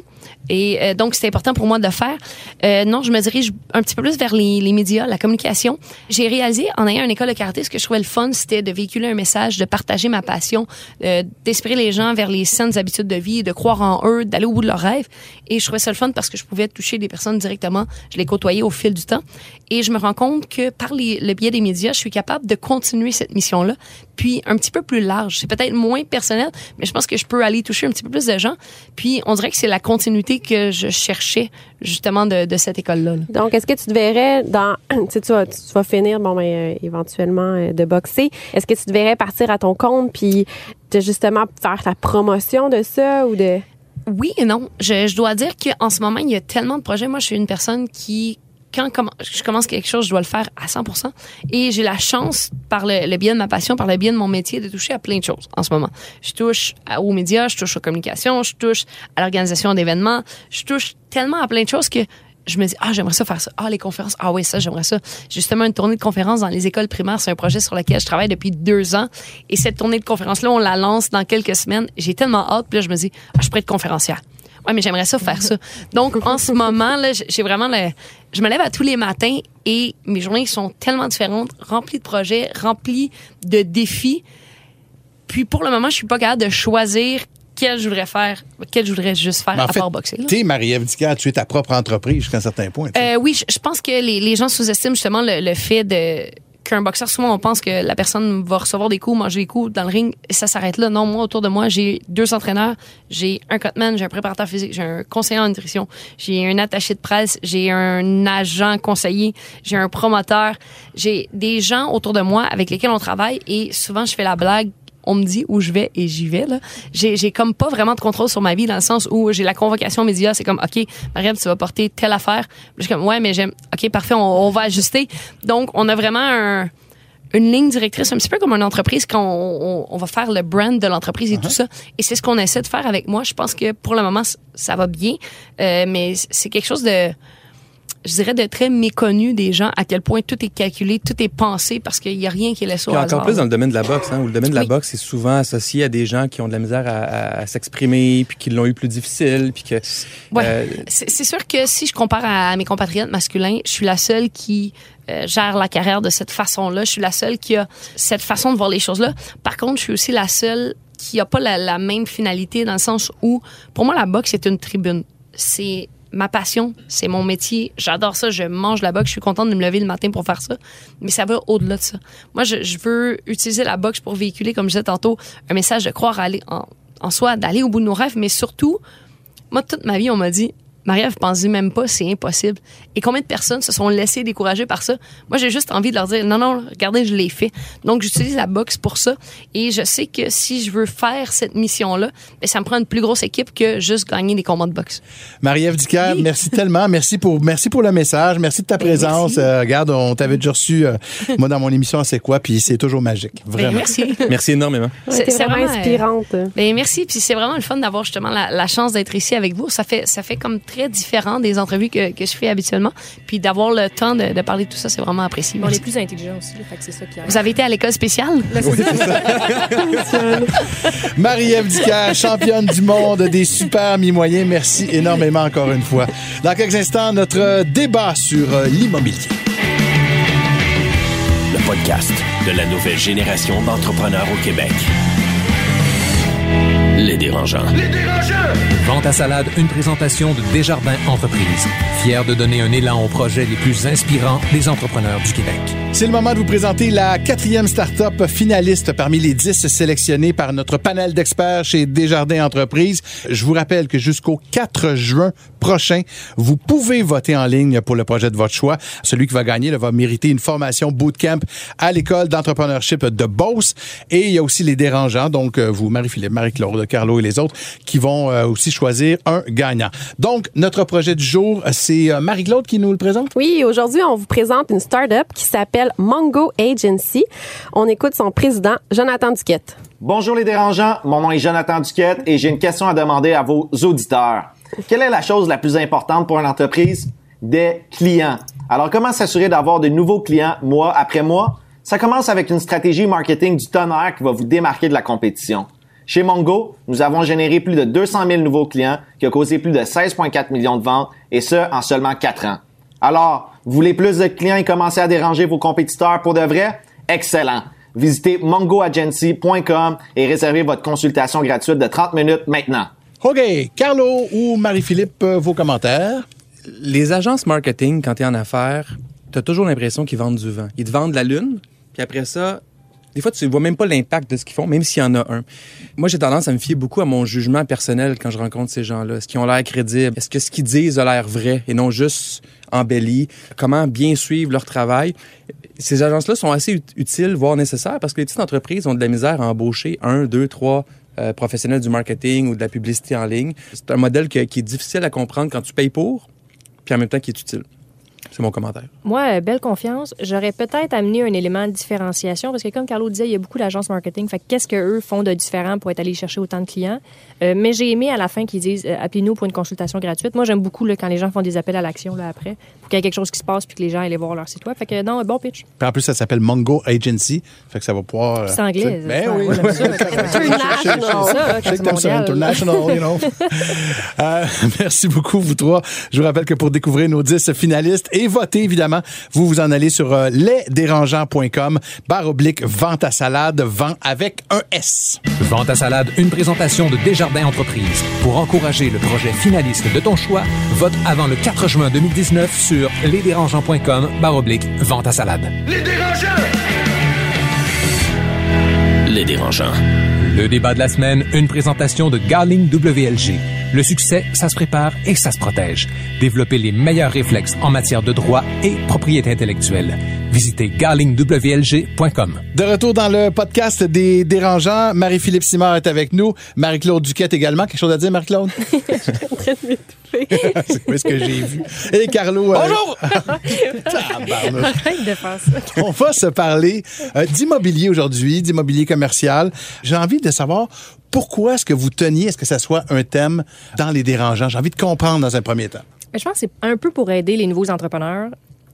Speaker 6: Et euh, donc, c'est important pour moi de le faire. Euh, non, je me dirige un petit peu plus vers les, les médias, la communication. J'ai réalisé, en ayant une école de karaté, ce que je trouvais le fun, c'était de véhiculer un message, de partager ma passion, euh, d'inspirer les gens vers les saines habitudes de vie, de croire en eux, d'aller au bout de leurs rêves. Et je trouvais ça le fun parce que je pouvais toucher des personnes directement. Je les côtoyais au fil du temps. Et je me rends compte que par les- le biais des médias, je suis capable de continuer cette mission-là, puis un petit peu plus large. C'est peut-être moins personnel, mais je pense que je peux aller toucher un petit peu plus de gens. Puis on dirait que c'est la continuité que je cherchais justement de, de cette école-là. là.
Speaker 5: Donc, est-ce que tu te verrais dans. (clears throat) Tu sais, tu vas, tu vas finir, bon, ben, euh, éventuellement, euh, de boxer. Est-ce que tu te verrais partir à ton compte puis de justement faire la promotion de ça ou de?
Speaker 6: Oui et non. Je, je dois dire qu'en ce moment, il y a tellement de projets. Moi, je suis une personne qui, quand je commence quelque chose, je dois le faire à 100% Et j'ai la chance, par le, le biais de ma passion, par le biais de mon métier, de toucher à plein de choses en ce moment. Je touche aux médias, je touche aux communications, je touche à l'organisation d'événements, je touche tellement à plein de choses que je me dis, ah, j'aimerais ça faire ça. Ah, les conférences. Ah oui, ça, j'aimerais ça. Justement, une tournée de conférences dans les écoles primaires, c'est un projet sur lequel je travaille depuis deux ans. Et cette tournée de conférences-là, on la lance dans quelques semaines. J'ai tellement hâte. Puis là, je me dis, ah, je pourrais être conférencière. Ouais, mais j'aimerais ça faire ça. Donc, en ce moment, là, j'ai vraiment le, je me lève à tous les matins et mes journées sont tellement différentes, remplies de projets, remplies de défis. Puis, pour le moment, je suis pas capable de choisir quel je voudrais faire, quel je voudrais juste faire
Speaker 2: en
Speaker 6: à
Speaker 2: fait,
Speaker 6: part boxer.
Speaker 2: tu sais, Marie-Ève tu es ta propre entreprise jusqu'à un certain point.
Speaker 6: Euh, oui, je, je pense que les, les gens sous-estiment justement le, le fait de qu'un boxeur, souvent, on pense que la personne va recevoir des coups, manger des coups dans le ring, et ça s'arrête là. Non, moi, autour de moi, j'ai deux entraîneurs, j'ai un cutman, j'ai un préparateur physique, j'ai un conseiller en nutrition, j'ai un attaché de presse, j'ai un agent conseiller, j'ai un promoteur, j'ai des gens autour de moi avec lesquels on travaille, et souvent, je fais la blague on me dit où je vais et j'y vais là. J'ai j'ai comme pas vraiment de contrôle sur ma vie dans le sens où j'ai la convocation média, c'est comme OK, Mariam, tu vas porter telle affaire. Je suis comme ouais, mais j'aime OK, parfait, on, on va ajuster. Donc on a vraiment un une ligne directrice, un petit peu comme une entreprise quand on, on- on va faire le brand de l'entreprise et tout ça. Et c'est ce qu'on essaie de faire avec moi. Je pense que pour le moment, ça va bien, euh, mais c'est quelque chose de je dirais, de très méconnu des gens à quel point tout est calculé, tout est pensé parce qu'il n'y a rien qui est laissé au hasard.
Speaker 3: encore plus dans le domaine de la boxe, hein, où le domaine de la
Speaker 6: Oui.
Speaker 3: boxe est souvent associé à des gens qui ont de la misère à, à- à s'exprimer, puis qui l'ont eu plus difficile, puis que
Speaker 6: Ouais.
Speaker 3: euh,
Speaker 6: C'est sûr que si je compare à mes compatriotes masculins, je suis la seule qui euh, gère la carrière de cette façon-là. Je suis la seule qui a cette façon de voir les choses-là. Par contre, je suis aussi la seule qui a pas la, la même finalité dans le sens où, pour moi, la boxe c'est une tribune. C'est ma passion, c'est mon métier. J'adore ça. Je mange la boxe. Je suis contente de me lever le matin pour faire ça. Mais ça va au-delà de ça. Moi, je, veux utiliser la boxe pour véhiculer, comme je disais tantôt, un message de croire aller en soi, d'aller au bout de nos rêves, mais surtout, moi, toute ma vie, on m'a dit, Marie-Ève, pensez même pas, c'est impossible. Et combien de personnes se sont laissées décourager par ça? Moi, j'ai juste envie de leur dire, non, non, regardez, je l'ai fait. Donc, j'utilise la boxe pour ça. Et je sais que si je veux faire cette mission-là, ben, ça me prend une plus grosse équipe que juste gagner des combats de boxe.
Speaker 2: Marie-Ève Dicker, merci tellement. Merci pour, merci pour le message. Merci de ta présence. Euh, regarde, on t'avait déjà reçu, euh, moi, dans mon émission, c'est quoi, puis c'est toujours magique.
Speaker 6: Ben,
Speaker 2: Vraiment.
Speaker 6: merci.
Speaker 3: merci énormément.
Speaker 5: C'est vraiment inspirante.
Speaker 6: Ben merci, puis c'est vraiment le fun d'avoir justement la, la chance d'être ici avec vous. Ça fait ça fait comme très différent des entrevues que, que je fais habituellement, puis d'avoir le temps de, de parler de tout ça, c'est vraiment apprécié.
Speaker 4: On est plus intelligents aussi, là, fait que c'est ça qui arrive.
Speaker 6: Vous avez été à l'école spéciale?
Speaker 2: Marie-Ève Dicker, championne du monde des super mi-moyens. Merci énormément encore une fois. Dans quelques instants, notre débat sur euh, l'immobilier.
Speaker 1: Le podcast de la nouvelle génération d'entrepreneurs au Québec. Les dérangeants.
Speaker 7: Vente à salade, une présentation de Desjardins Entreprises. Fier de donner un élan aux projets les plus inspirants des entrepreneurs du Québec.
Speaker 2: C'est le moment de vous présenter la quatrième start-up finaliste parmi les dix sélectionnés par notre panel d'experts chez Desjardins Entreprises. Je vous rappelle que jusqu'au 4 juin prochain, vous pouvez voter en ligne pour le projet de votre choix. Celui qui va gagner là, va mériter une formation bootcamp à l'école d'entrepreneurship de Beauce. Et il y a aussi les dérangeants, donc euh, vous, Marie-Philippe, Marie-Claude, Carlo et les autres, qui vont euh, aussi choisir un gagnant. Donc, notre projet du jour, c'est euh, Marie-Claude qui nous le présente.
Speaker 5: Oui, aujourd'hui, on vous présente une start-up qui s'appelle Mongo Agency. On écoute son président, Jonathan Duquette.
Speaker 8: Bonjour les dérangeants, mon nom est Jonathan Duquette et j'ai une question à demander à vos auditeurs. Quelle est la chose la plus importante pour une entreprise? Des clients. Alors comment s'assurer d'avoir de nouveaux clients mois après mois? Ça commence avec une stratégie marketing du tonnerre qui va vous démarquer de la compétition. Chez Mongo, nous avons généré plus de 200 000 nouveaux clients qui ont causé plus de 16,4 millions de ventes et ce, en seulement 4 ans. Alors, vous voulez plus de clients et commencer à déranger vos compétiteurs pour de vrai? Excellent! Visitez mongoagency.com et réservez votre consultation gratuite de 30 minutes maintenant.
Speaker 2: OK. Carlo ou Marie-Philippe, euh, vos commentaires?
Speaker 3: les agences marketing, quand tu es en affaires, tu as toujours l'impression qu'ils vendent du vent. Ils te vendent la lune, puis après ça, des fois, tu vois même pas l'impact de ce qu'ils font, même s'il y en a un. Moi, j'ai tendance à me fier beaucoup à mon jugement personnel quand je rencontre ces gens-là. Est-ce qu'ils ont l'air crédibles? Est-ce que ce qu'ils disent a l'air vrai et non juste embelli? Comment bien suivre leur travail? Ces agences-là sont assez ut- utiles, voire nécessaires, parce que les petites entreprises ont de la misère à embaucher un, deux, trois euh, professionnels du marketing ou de la publicité en ligne. C'est un modèle qui est difficile à comprendre quand tu payes pour, puis en même temps qui est utile. C'est mon commentaire.
Speaker 4: Moi, euh, belle confiance. J'aurais peut-être amené un élément de différenciation parce que, comme Carlo disait, il y a beaucoup d'agences marketing. Fait qu'est-ce qu'eux font de différent pour être allés chercher autant de clients? Euh, mais j'ai aimé à la fin qu'ils disent euh, appelez-nous pour une consultation gratuite. Moi, j'aime beaucoup là, quand les gens font des appels à l'action là, après pour qu'il y ait quelque chose qui se passe puis que les gens aillent voir leur site web. Fait que, non, un bon pitch.
Speaker 2: Puis en plus, ça s'appelle Mongo Agency. Fait que ça va pouvoir. euh,
Speaker 4: C'est anglais.
Speaker 2: Ben
Speaker 4: ça.
Speaker 2: oui.
Speaker 4: Mondial.
Speaker 2: international, you know. Euh, merci beaucoup, vous trois. Je vous rappelle que pour découvrir nos 10 finalistes et voter, évidemment, vous vous en allez sur euh, lesdérangeants.com, barre oblique, vente à salade, vent avec un S.
Speaker 7: Vente à salade, une présentation de Desjardins Entreprises. Pour encourager le projet finaliste de ton choix, vote avant le 4 juin 2019 sur lesdérangeants.com barre oblique vente à salade.
Speaker 1: Les dérangeants.
Speaker 7: Le débat de la semaine, une présentation de Garling WLG. Le succès, ça se prépare et ça se protège. Développer les meilleurs réflexes en matière de droit et propriété intellectuelle. Visitez garlingwlg.com.
Speaker 2: De retour dans le podcast des dérangeants, Marie-Philippe Simard est avec nous, Marie-Claude Duquette également. Quelque chose à dire, Marie-Claude? (laughs) (laughs) C'est ce que j'ai vu? Et Carlo. euh,
Speaker 3: Bonjour! (laughs)
Speaker 2: Tabarnouche.
Speaker 4: Arrête de faire ça.
Speaker 2: On va se parler euh, d'immobilier aujourd'hui, d'immobilier commercial. J'ai envie de savoir pourquoi est-ce que vous teniez à ce que ça soit un thème dans les dérangeants? J'ai envie de comprendre dans un premier temps.
Speaker 4: Mais je pense que c'est un peu pour aider les nouveaux entrepreneurs.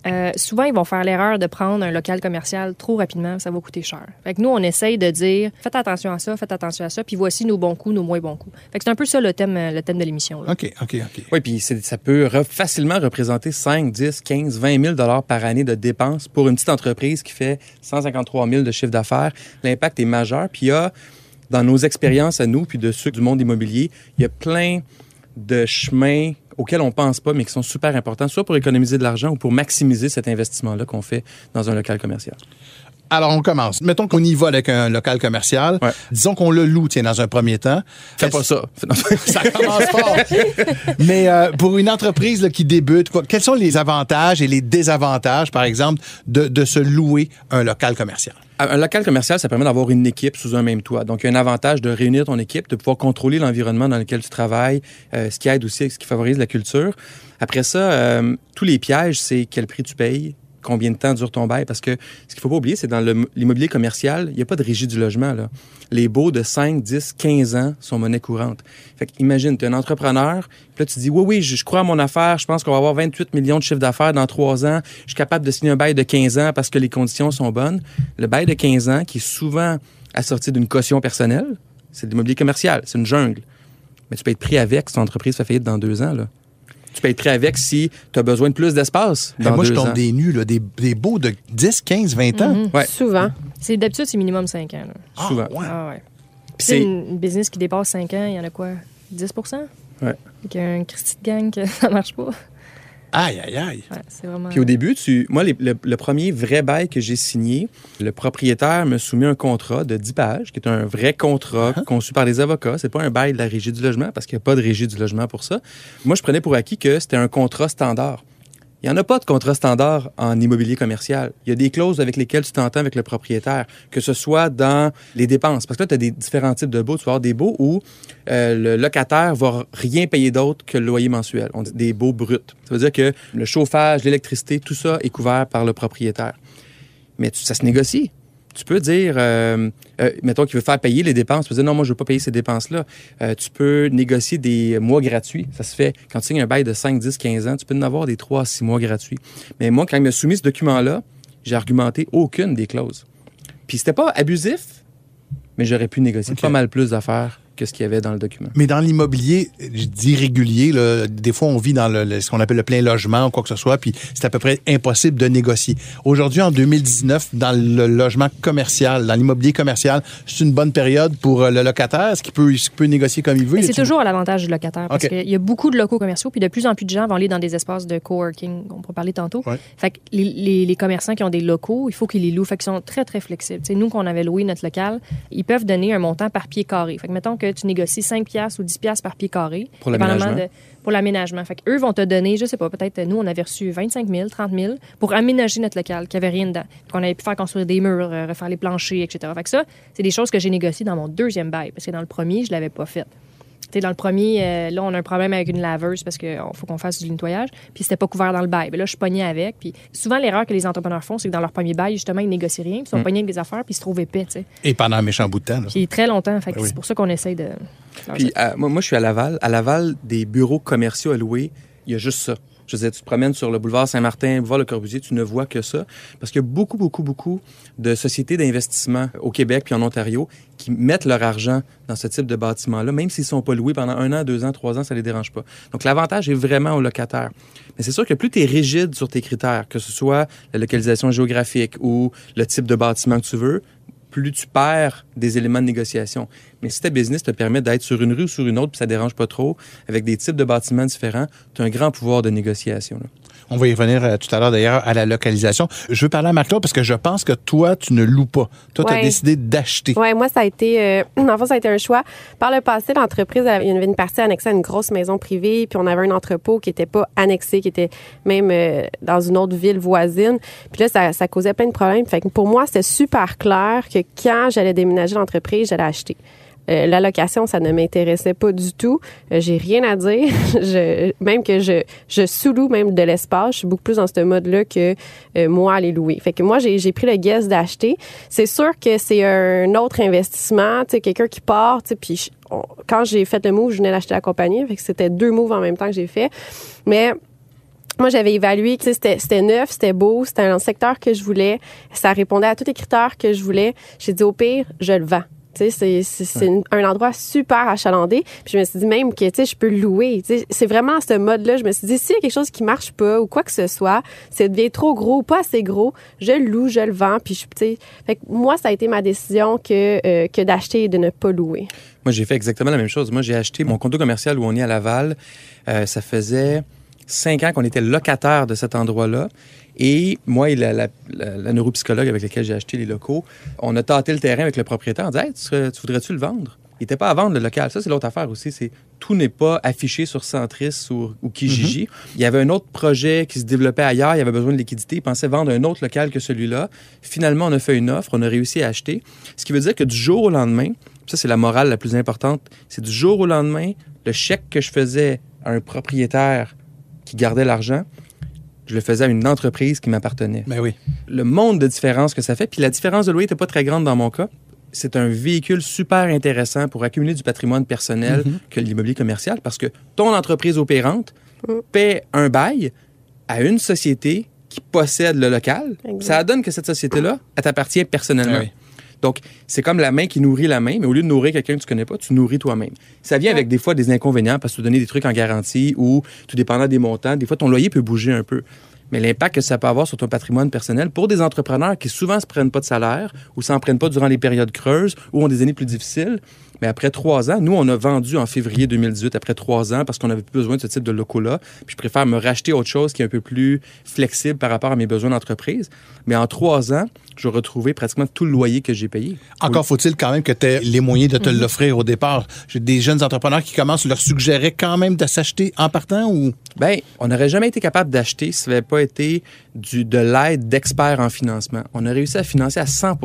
Speaker 4: Euh, souvent, ils vont faire l'erreur de prendre un local commercial trop rapidement, ça va coûter cher. Fait que nous, on essaye de dire faites attention à ça, faites attention à ça, puis voici nos bons coups, nos moins bons coups. Fait que c'est un peu ça le thème, le thème de l'émission. là.
Speaker 2: OK, OK, OK.
Speaker 3: Oui, puis ça peut re- facilement représenter 5, 10, 15, 20 000 dollars par année de dépenses pour une petite entreprise qui fait 153 000 de chiffre d'affaires. L'impact est majeur. Puis il y a, dans nos expériences à nous, puis de ceux du monde immobilier, il y a plein de chemins auxquels on pense pas, mais qui sont super importants, soit pour économiser de l'argent ou pour maximiser cet investissement-là qu'on fait dans un local commercial.
Speaker 2: Alors, on commence. Mettons qu'on y va avec un local commercial.
Speaker 3: Ouais.
Speaker 2: Disons qu'on le loue, tiens, dans un premier temps.
Speaker 3: Fais pas ça. (laughs)
Speaker 2: Ça commence fort. Mais euh, pour une entreprise là, qui débute, quoi, quels sont les avantages et les désavantages, par exemple, de, de se louer un local commercial?
Speaker 3: Un local commercial, ça permet d'avoir une équipe sous un même toit. Donc, il y a un avantage de réunir ton équipe, de pouvoir contrôler l'environnement dans lequel tu travailles, euh, ce qui aide aussi, ce qui favorise la culture. Après ça, euh, tous les pièges, c'est quel prix tu payes, combien de temps dure ton bail? Parce que ce qu'il faut pas oublier, c'est dans l'immobilier commercial, il n'y a pas de régie du logement. Les baux de 5, 10, 15 ans sont monnaie courante. Fait que imagine, tu es un entrepreneur, puis là, tu dis, oui, oui, je, crois à mon affaire, je pense qu'on va avoir 28 millions de chiffre d'affaires dans 3 ans, je suis capable de signer un bail de 15 ans parce que les conditions sont bonnes. Le bail de 15 ans, qui est souvent assorti d'une caution personnelle, c'est de l'immobilier commercial, c'est une jungle. Mais tu peux être pris avec si ton entreprise fait faillite dans deux ans. Là. Tu peux être pris avec si tu as besoin de plus d'espace dans
Speaker 2: moi, je tombe
Speaker 3: ans.
Speaker 2: des nus, là, des, des beaux de 10, 15, 20 ans.
Speaker 3: Ouais.
Speaker 5: Souvent.
Speaker 4: C'est d'habitude, c'est minimum 5 ans. là.
Speaker 2: Ah,
Speaker 3: Souvent.
Speaker 2: ouais.
Speaker 4: Ah ouais.
Speaker 3: Puis
Speaker 4: C'est
Speaker 3: c'est
Speaker 4: une, une business qui dépasse 5 ans, il y en a quoi? 10
Speaker 3: Ouais.
Speaker 4: Fait qu'il y a un Christy de gang que (laughs) ça marche pas.
Speaker 2: Aïe, aïe, aïe.
Speaker 4: Ouais, c'est vraiment...
Speaker 3: Puis au début, tu, moi, les- le, le premier vrai bail que j'ai signé, le propriétaire me soumet un contrat de 10 pages, qui est un vrai contrat conçu par des avocats. C'est pas un bail de la régie du logement, parce qu'il n'y a pas de régie du logement pour ça. Moi, je prenais pour acquis que c'était un contrat standard. Il n'y en a pas de contrat standard en immobilier commercial. Il y a des clauses avec lesquelles tu t'entends avec le propriétaire, que ce soit dans les dépenses. Parce que là, tu as des différents types de baux. Tu vas avoir des baux où euh, le locataire va rien payer d'autre que le loyer mensuel. On dit des baux bruts. Ça veut dire que le chauffage, l'électricité, tout ça est couvert par le propriétaire. Mais ça se négocie. Tu peux dire, euh, euh, mettons qu'il veut faire payer les dépenses. Tu peux dire, non, moi, je veux pas payer ces dépenses-là. Euh, tu peux négocier des mois gratuits. Ça se fait quand tu signes un bail de 5, 10, 15 ans. Tu peux en avoir des 3 à 6 mois gratuits. Mais moi, quand il m'a soumis ce document-là, j'ai argumenté aucune des clauses. Puis c'était pas abusif, mais j'aurais pu négocier pas mal plus d'affaires que ce qu'il y avait dans le document.
Speaker 2: Mais dans l'immobilier, je dis régulier, là, des fois, on vit dans le, le- ce qu'on appelle le plein logement ou quoi que ce soit, puis c'est à peu près impossible de négocier. Aujourd'hui, en 2019, dans le logement commercial, dans l'immobilier commercial, c'est une bonne période pour euh, le locataire. Est-ce qu'il peut, peut négocier comme il veut?
Speaker 4: C'est toujours à l'avantage du locataire parce qu'il y a beaucoup de locaux commerciaux, puis de plus en plus de gens vont aller dans des espaces de coworking, on pourra parler tantôt.
Speaker 2: Ouais.
Speaker 4: Fait que les, les- les commerçants qui ont des locaux, il faut qu'ils les louent. Fait qu'ils sont très, très flexibles. Tu sais, nous, qu'on avait loué notre local, ils peuvent donner un montant par pied carré. Fait que mettons que tu négocies 5 piastres ou 10 piastres par pied carré.
Speaker 3: Pour l'aménagement.
Speaker 4: de- Pour l'aménagement. Fait qu'eux vont te donner, je sais pas, peut-être, nous, on avait reçu 25 000, 30 000 pour aménager notre local, qui avait rien dedans. Qu'on avait pu faire construire des murs, euh, refaire les planchers, etc. Fait que ça, c'est des choses que j'ai négociées dans mon deuxième bail, parce que dans le premier, je l'avais pas fait. Dans le premier, euh, là, on a un problème avec une laveuse parce qu'il faut qu'on fasse du nettoyage, puis c'était pas couvert dans le bail. Mais là, je suis pognée avec. Puis souvent, l'erreur que les entrepreneurs font, c'est que dans leur premier bail, justement, ils négocient rien, puis ils sont pognés avec des affaires, puis ils se trouvent épais, tu sais.
Speaker 2: Et pendant un méchant bout de temps. là.
Speaker 4: Puis très longtemps. Fait que
Speaker 2: Ben oui.
Speaker 4: c'est pour ça qu'on essaye de.
Speaker 3: Puis euh, moi, moi, je suis à Laval. À Laval, des bureaux commerciaux à louer, il y a juste ça. Je dire, tu te promènes sur le boulevard Saint-Martin, boulevard Le Corbusier, tu ne vois que ça. Parce qu'il y a beaucoup, beaucoup, beaucoup de sociétés d'investissement au Québec puis en Ontario qui mettent leur argent dans ce type de bâtiment-là, même s'ils ne sont pas loués pendant un an, deux ans, trois ans, ça les dérange pas. Donc, l'avantage est vraiment au locataire. Mais c'est sûr que plus tu es rigide sur tes critères, que ce soit la localisation géographique ou le type de bâtiment que tu veux, plus tu perds des éléments de négociation. Mais si ta business te permet d'être sur une rue ou sur une autre, puis ça dérange pas trop, avec des types de bâtiments différents, tu as un grand pouvoir de négociation.
Speaker 2: On va y revenir euh, tout à l'heure d'ailleurs à la localisation. Je veux parler à Marc-Claude parce que je pense que toi, tu ne loues pas. Toi, tu as décidé d'acheter.
Speaker 5: Ouais, moi, ça a été, euh, (clears throat) en fait, ça a été un choix. Par le passé, l'entreprise, elle- il y avait une partie annexée à une grosse maison privée, puis on avait un entrepôt qui était pas annexé, qui était même euh, dans une autre ville voisine. Puis là, ça, ça causait plein de problèmes. Fait que pour moi, c'était super clair que quand j'allais déménager l'entreprise, j'allais acheter. Euh, la location, ça ne m'intéressait pas du tout. Euh, J'ai rien à dire. (laughs) même que je, je sous-loue même de l'espace. Je suis beaucoup plus dans ce mode-là que euh, moi aller louer. Fait que moi, j'ai pris le guess d'acheter. C'est sûr que c'est un autre investissement. Tu sais, quelqu'un qui part, tu puis quand j'ai fait le move, je venais d'acheter la compagnie. Fait que c'était deux moves en même temps que j'ai fait. Mais moi, j'avais évalué, c'était, c'était neuf, c'était beau, c'était un secteur que je voulais. Ça répondait à tous les critères que je voulais. J'ai dit, au pire, je le vends. Tu sais, c'est, c'est, c'est un endroit super achalandé. Puis je me suis dit même que, tu sais, je peux louer. Tu sais, c'est vraiment ce mode-là. Je me suis dit, s'il y a quelque chose qui marche pas ou quoi que ce soit, ça devient trop gros ou pas assez gros, je le loue, je le vends. Puis, je, tu sais, fait que moi, ça a été ma décision que, euh, que d'acheter et de ne pas louer.
Speaker 3: Moi, j'ai fait exactement la même chose. Moi, j'ai acheté mon condo commercial où on est à Laval. Euh, ça faisait cinq ans qu'on était locataire de cet endroit-là. Et moi et la, la- la- la neuropsychologue avec laquelle j'ai acheté les locaux, on a tâté le terrain avec le propriétaire. On disait, Hey, tu, voudrais-tu le vendre? Il n'était pas à vendre le local. Ça, c'est l'autre affaire aussi. C'est tout n'est pas affiché sur Centris ou, ou Kijiji. Il y avait un autre projet qui se développait ailleurs. Il y avait besoin de liquidité. Il pensait vendre un autre local que celui-là. Finalement, on a fait une offre. On a réussi à acheter. Ce qui veut dire que du jour au lendemain, ça, c'est la morale la plus importante. C'est du jour au lendemain, le chèque que je faisais à un propriétaire qui gardait l'argent, je le faisais à une entreprise qui m'appartenait.
Speaker 2: Mais Ben oui.
Speaker 3: Le monde de différence que ça fait, puis la différence de loyer n'était pas très grande dans mon cas. C'est un véhicule super intéressant pour accumuler du patrimoine personnel que l'immobilier commercial parce que ton entreprise opérante paie un bail à une société qui possède le local.
Speaker 5: Exact.
Speaker 3: Ça donne que cette société-là, elle t'appartient personnellement.
Speaker 2: Ah oui.
Speaker 3: Donc, c'est comme la main qui nourrit la main, mais au lieu de nourrir quelqu'un que tu connais pas, tu nourris toi-même. Ça vient avec des fois des inconvénients parce que tu donner des trucs en garantie ou tout dépendant des montants, des fois ton loyer peut bouger un peu. Mais l'impact que ça peut avoir sur ton patrimoine personnel pour des entrepreneurs qui souvent se prennent pas de salaire ou s'en prennent pas durant les périodes creuses ou ont des années plus difficiles. Mais après trois ans, nous, on a vendu en février 2018, après trois ans, parce qu'on n'avait plus besoin de ce type de locaux-là. Puis je préfère me racheter autre chose qui est un peu plus flexible par rapport à mes besoins d'entreprise. Mais en trois ans, je vais retrouver pratiquement tout le loyer que j'ai payé.
Speaker 2: Encore faut-il quand même que tu aies les moyens de te l'offrir au départ. J'ai des jeunes entrepreneurs qui commencent, leur suggérer quand même de s'acheter en partant ou?
Speaker 3: Ben, on n'aurait jamais été capable d'acheter si ça n'avait pas été du, de l'aide d'experts en financement. On a réussi à financer à 100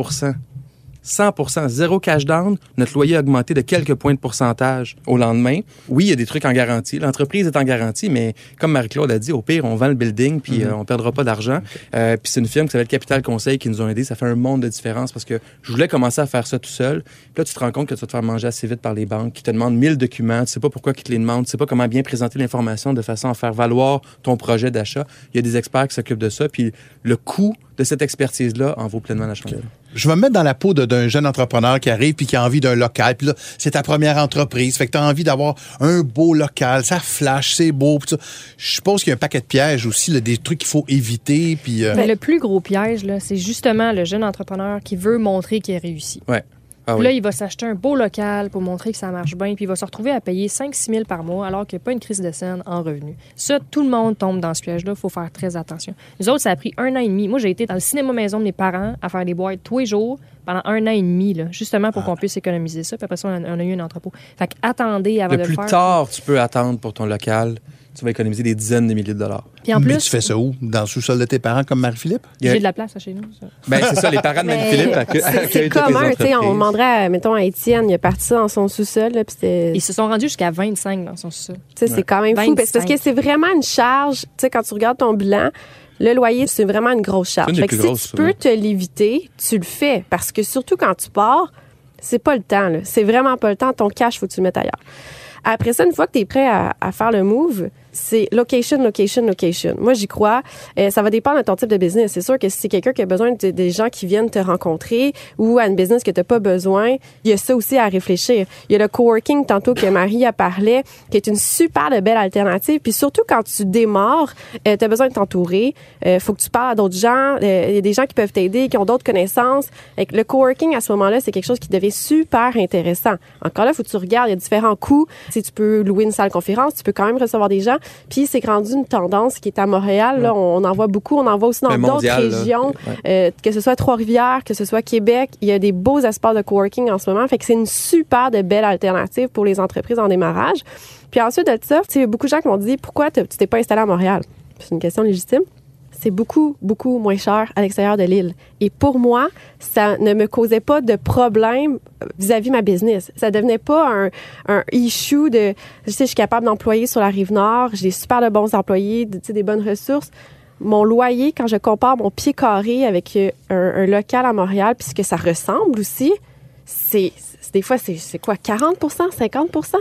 Speaker 3: 100% zéro cash down, notre loyer a augmenté de quelques points de pourcentage au lendemain. Oui, il y a des trucs en garantie. L'entreprise est en garantie, mais comme Marie-Claude a dit, au pire, on vend le building puis euh, on perdra pas d'argent. Euh, puis c'est une firme qui s'appelle Capital Conseil qui nous ont aidés. Ça fait un monde de différence parce que je voulais commencer à faire ça tout seul. Puis là, tu te rends compte que tu vas te faire manger assez vite par les banques qui te demandent 1000 documents. Tu sais pas pourquoi ils te les demandent. Tu sais pas comment bien présenter l'information de façon à faire valoir ton projet d'achat. Il y a des experts qui s'occupent de ça. Puis le coût de cette expertise-là en vaut pleinement la chandelle.
Speaker 2: Je vais me mettre dans la peau de- d'un jeune entrepreneur qui arrive puis qui a envie d'un local. Puis là, c'est ta première entreprise. Fait que tu as envie d'avoir un beau local. Ça flash, c'est beau. puis ça. Je suppose qu'il y a un paquet de pièges aussi, là, des trucs qu'il faut éviter. Puis, euh,
Speaker 4: Mais le plus gros piège, là, c'est justement le jeune entrepreneur qui veut montrer qu'il a réussi.
Speaker 3: Ouais. Ah oui.
Speaker 4: Là, il va s'acheter un beau local pour montrer que ça marche bien, puis il va se retrouver à payer 5-6 000 par mois alors qu'il n'y a pas une crise de scène en revenu. Ça, tout le monde tombe dans ce piège-là. Il faut faire très attention. Nous autres, ça a pris un an et demi. Moi, j'ai été dans le cinéma maison de mes parents à faire des boîtes tous les jours pendant un an et demi, là, justement pour qu'on puisse économiser ça. Puis après ça, on a, on a eu un entrepôt. Fait que attendez avant
Speaker 3: Le
Speaker 4: de
Speaker 3: plus
Speaker 4: le faire.
Speaker 3: tard tu peux attendre pour ton local, tu vas économiser des dizaines de milliers de dollars.
Speaker 4: Puis en
Speaker 2: mais
Speaker 4: plus,
Speaker 2: tu fais ça où? Dans le sous-sol de tes parents comme Marie-Philippe?
Speaker 3: A-
Speaker 4: j'ai de la place là, chez nous. ça.
Speaker 3: Ben, c'est ça, les parents de
Speaker 5: Mais
Speaker 3: Marie-Philippe
Speaker 5: c'est- commun, tu sais. On demanderait, mettons, à Étienne, il a parti ça dans son sous-sol, là, puis c'était.
Speaker 4: Ils se sont rendus jusqu'à 25 dans son sous-sol.
Speaker 5: Tu sais, c'est quand même fou. Parce parce que
Speaker 4: 25.
Speaker 5: c'est vraiment une charge. Tu sais, quand tu regardes ton bilan, le loyer, c'est vraiment une grosse charge.
Speaker 3: Une
Speaker 5: Fait que si
Speaker 3: grosses,
Speaker 5: tu peux te l'éviter, tu le fais. Parce que surtout quand tu pars, c'est pas le temps. là. C'est vraiment pas le temps. Ton cash, faut que tu le mettes ailleurs. Après ça, une fois que tu es prêt à, à faire le move, c'est location, location, location. Moi, j'y crois. Euh, ça va dépendre de ton type de business. C'est sûr que si c'est quelqu'un qui a besoin de, des gens qui viennent te rencontrer ou à une business que tu n'as pas besoin, il y a ça aussi à réfléchir. Il y a le coworking, tantôt que Marie a parlé, qui est une super belle alternative. Puis surtout quand tu démarres, euh, tu as besoin de t'entourer. Il faut que tu parles à d'autres gens. Il y a des gens qui peuvent t'aider, qui ont d'autres connaissances. le coworking, à ce moment-là, c'est quelque chose qui devient super intéressant. Encore là, faut que tu regardes, il y a différents coûts. Si tu peux louer une salle de conférence, tu peux quand même recevoir des gens. Puis c'est rendu une tendance qui est à Montréal. Là, on, en voit beaucoup. On en voit aussi dans d'autres régions, euh, que ce soit Trois-Rivières, que ce soit Québec. Il y a des beaux espaces de coworking en ce moment. Fait que c'est une super de belle alternative pour les entreprises en démarrage. Puis ensuite de ça, il y a beaucoup de gens qui m'ont dit pourquoi tu t'es pas installé à Montréal. C'est une question légitime c'est beaucoup, beaucoup moins cher à l'extérieur de l'île. Et pour moi, ça ne me causait pas de problème vis-à-vis ma business. Ça devenait pas un, issue de, je sais, je suis capable d'employer sur la rive nord, j'ai super de bons employés, sais, des bonnes ressources. Mon loyer, quand je compare mon pied carré avec euh, un, un local à Montréal, puisque ça ressemble aussi, c'est des fois, c'est quoi, 40% 50%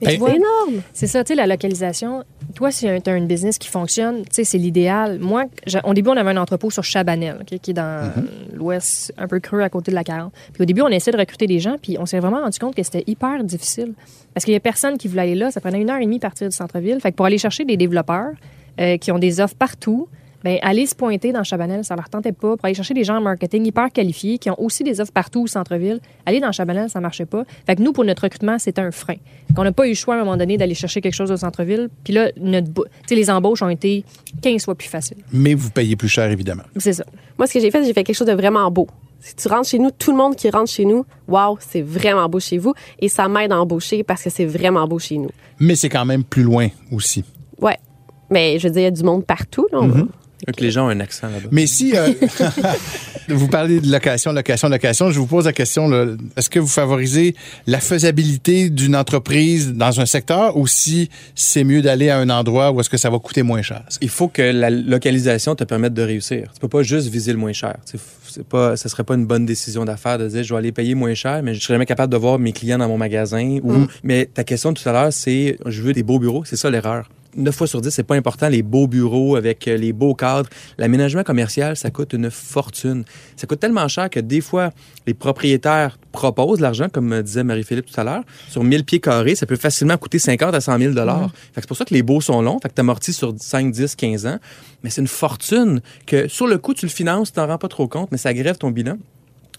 Speaker 4: C'est énorme. C'est ça, tu sais, la localisation. Toi, si tu as une business qui fonctionne, tu sais, c'est l'idéal. Moi, au début, on avait un entrepôt sur Chabanel, qui est dans mm-hmm. l'ouest, un peu creux à côté de la 40. Puis au début, on essayait de recruter des gens, puis on s'est vraiment rendu compte que c'était hyper difficile. Parce qu'il y a personne qui voulait aller là. Ça prenait une heure et demie partir du centre-ville. Fait que pour aller chercher des développeurs euh, qui ont des offres partout, ben, aller se pointer dans Chabanel, ça leur tentait pas. Pour aller chercher des gens en marketing hyper qualifiés qui ont aussi des offres partout au centre-ville, aller dans Chabanel, ça marchait pas. Fait que nous, pour notre recrutement, c'était un frein. On n'a pas eu le choix à un moment donné d'aller chercher quelque chose au centre-ville. Puis là, notre, les embauches ont été 15 fois plus faciles.
Speaker 2: Mais vous payez plus cher, évidemment.
Speaker 5: C'est ça. Moi, ce que j'ai fait, j'ai fait quelque chose de vraiment beau. Si tu rentres chez nous, tout le monde qui rentre chez nous, waouh, c'est vraiment beau chez vous. Et ça m'aide à embaucher parce que c'est vraiment beau chez nous.
Speaker 2: Mais c'est quand même plus loin aussi.
Speaker 5: Ouais. Mais je veux dire, il y a du monde partout. Là.
Speaker 3: Donc, les gens ont un accent là-bas.
Speaker 2: Mais si euh, (laughs) vous parlez de location, location, location, je vous pose la question, est-ce que vous favorisez la faisabilité d'une entreprise dans un secteur ou si c'est mieux d'aller à un endroit où est-ce que ça va coûter moins cher?
Speaker 3: Il faut que la localisation te permette de réussir. Tu peux pas juste viser le moins cher. C'est pas, ce serait pas une bonne décision d'affaires de dire je vais aller payer moins cher, mais je serais jamais capable de voir mes clients dans mon magasin. Ou, mm. Mais ta question tout à l'heure, c'est je veux des beaux bureaux. C'est ça l'erreur. 9 fois sur 10, c'est pas important, les beaux bureaux avec euh, les beaux cadres. L'aménagement commercial, ça coûte une fortune. Ça coûte tellement cher que des fois, les propriétaires proposent l'argent, comme disait Marie-Philippe tout à l'heure. Sur 1000 pieds carrés, ça peut facilement coûter 50 à 100 000 dollars. C'est pour ça que les beaux sont longs. Fait que t'amortis sur 5, 10, 15 ans. Mais c'est une fortune que, sur le coup, tu le finances, tu t'en rends pas trop compte, mais ça grève ton bilan.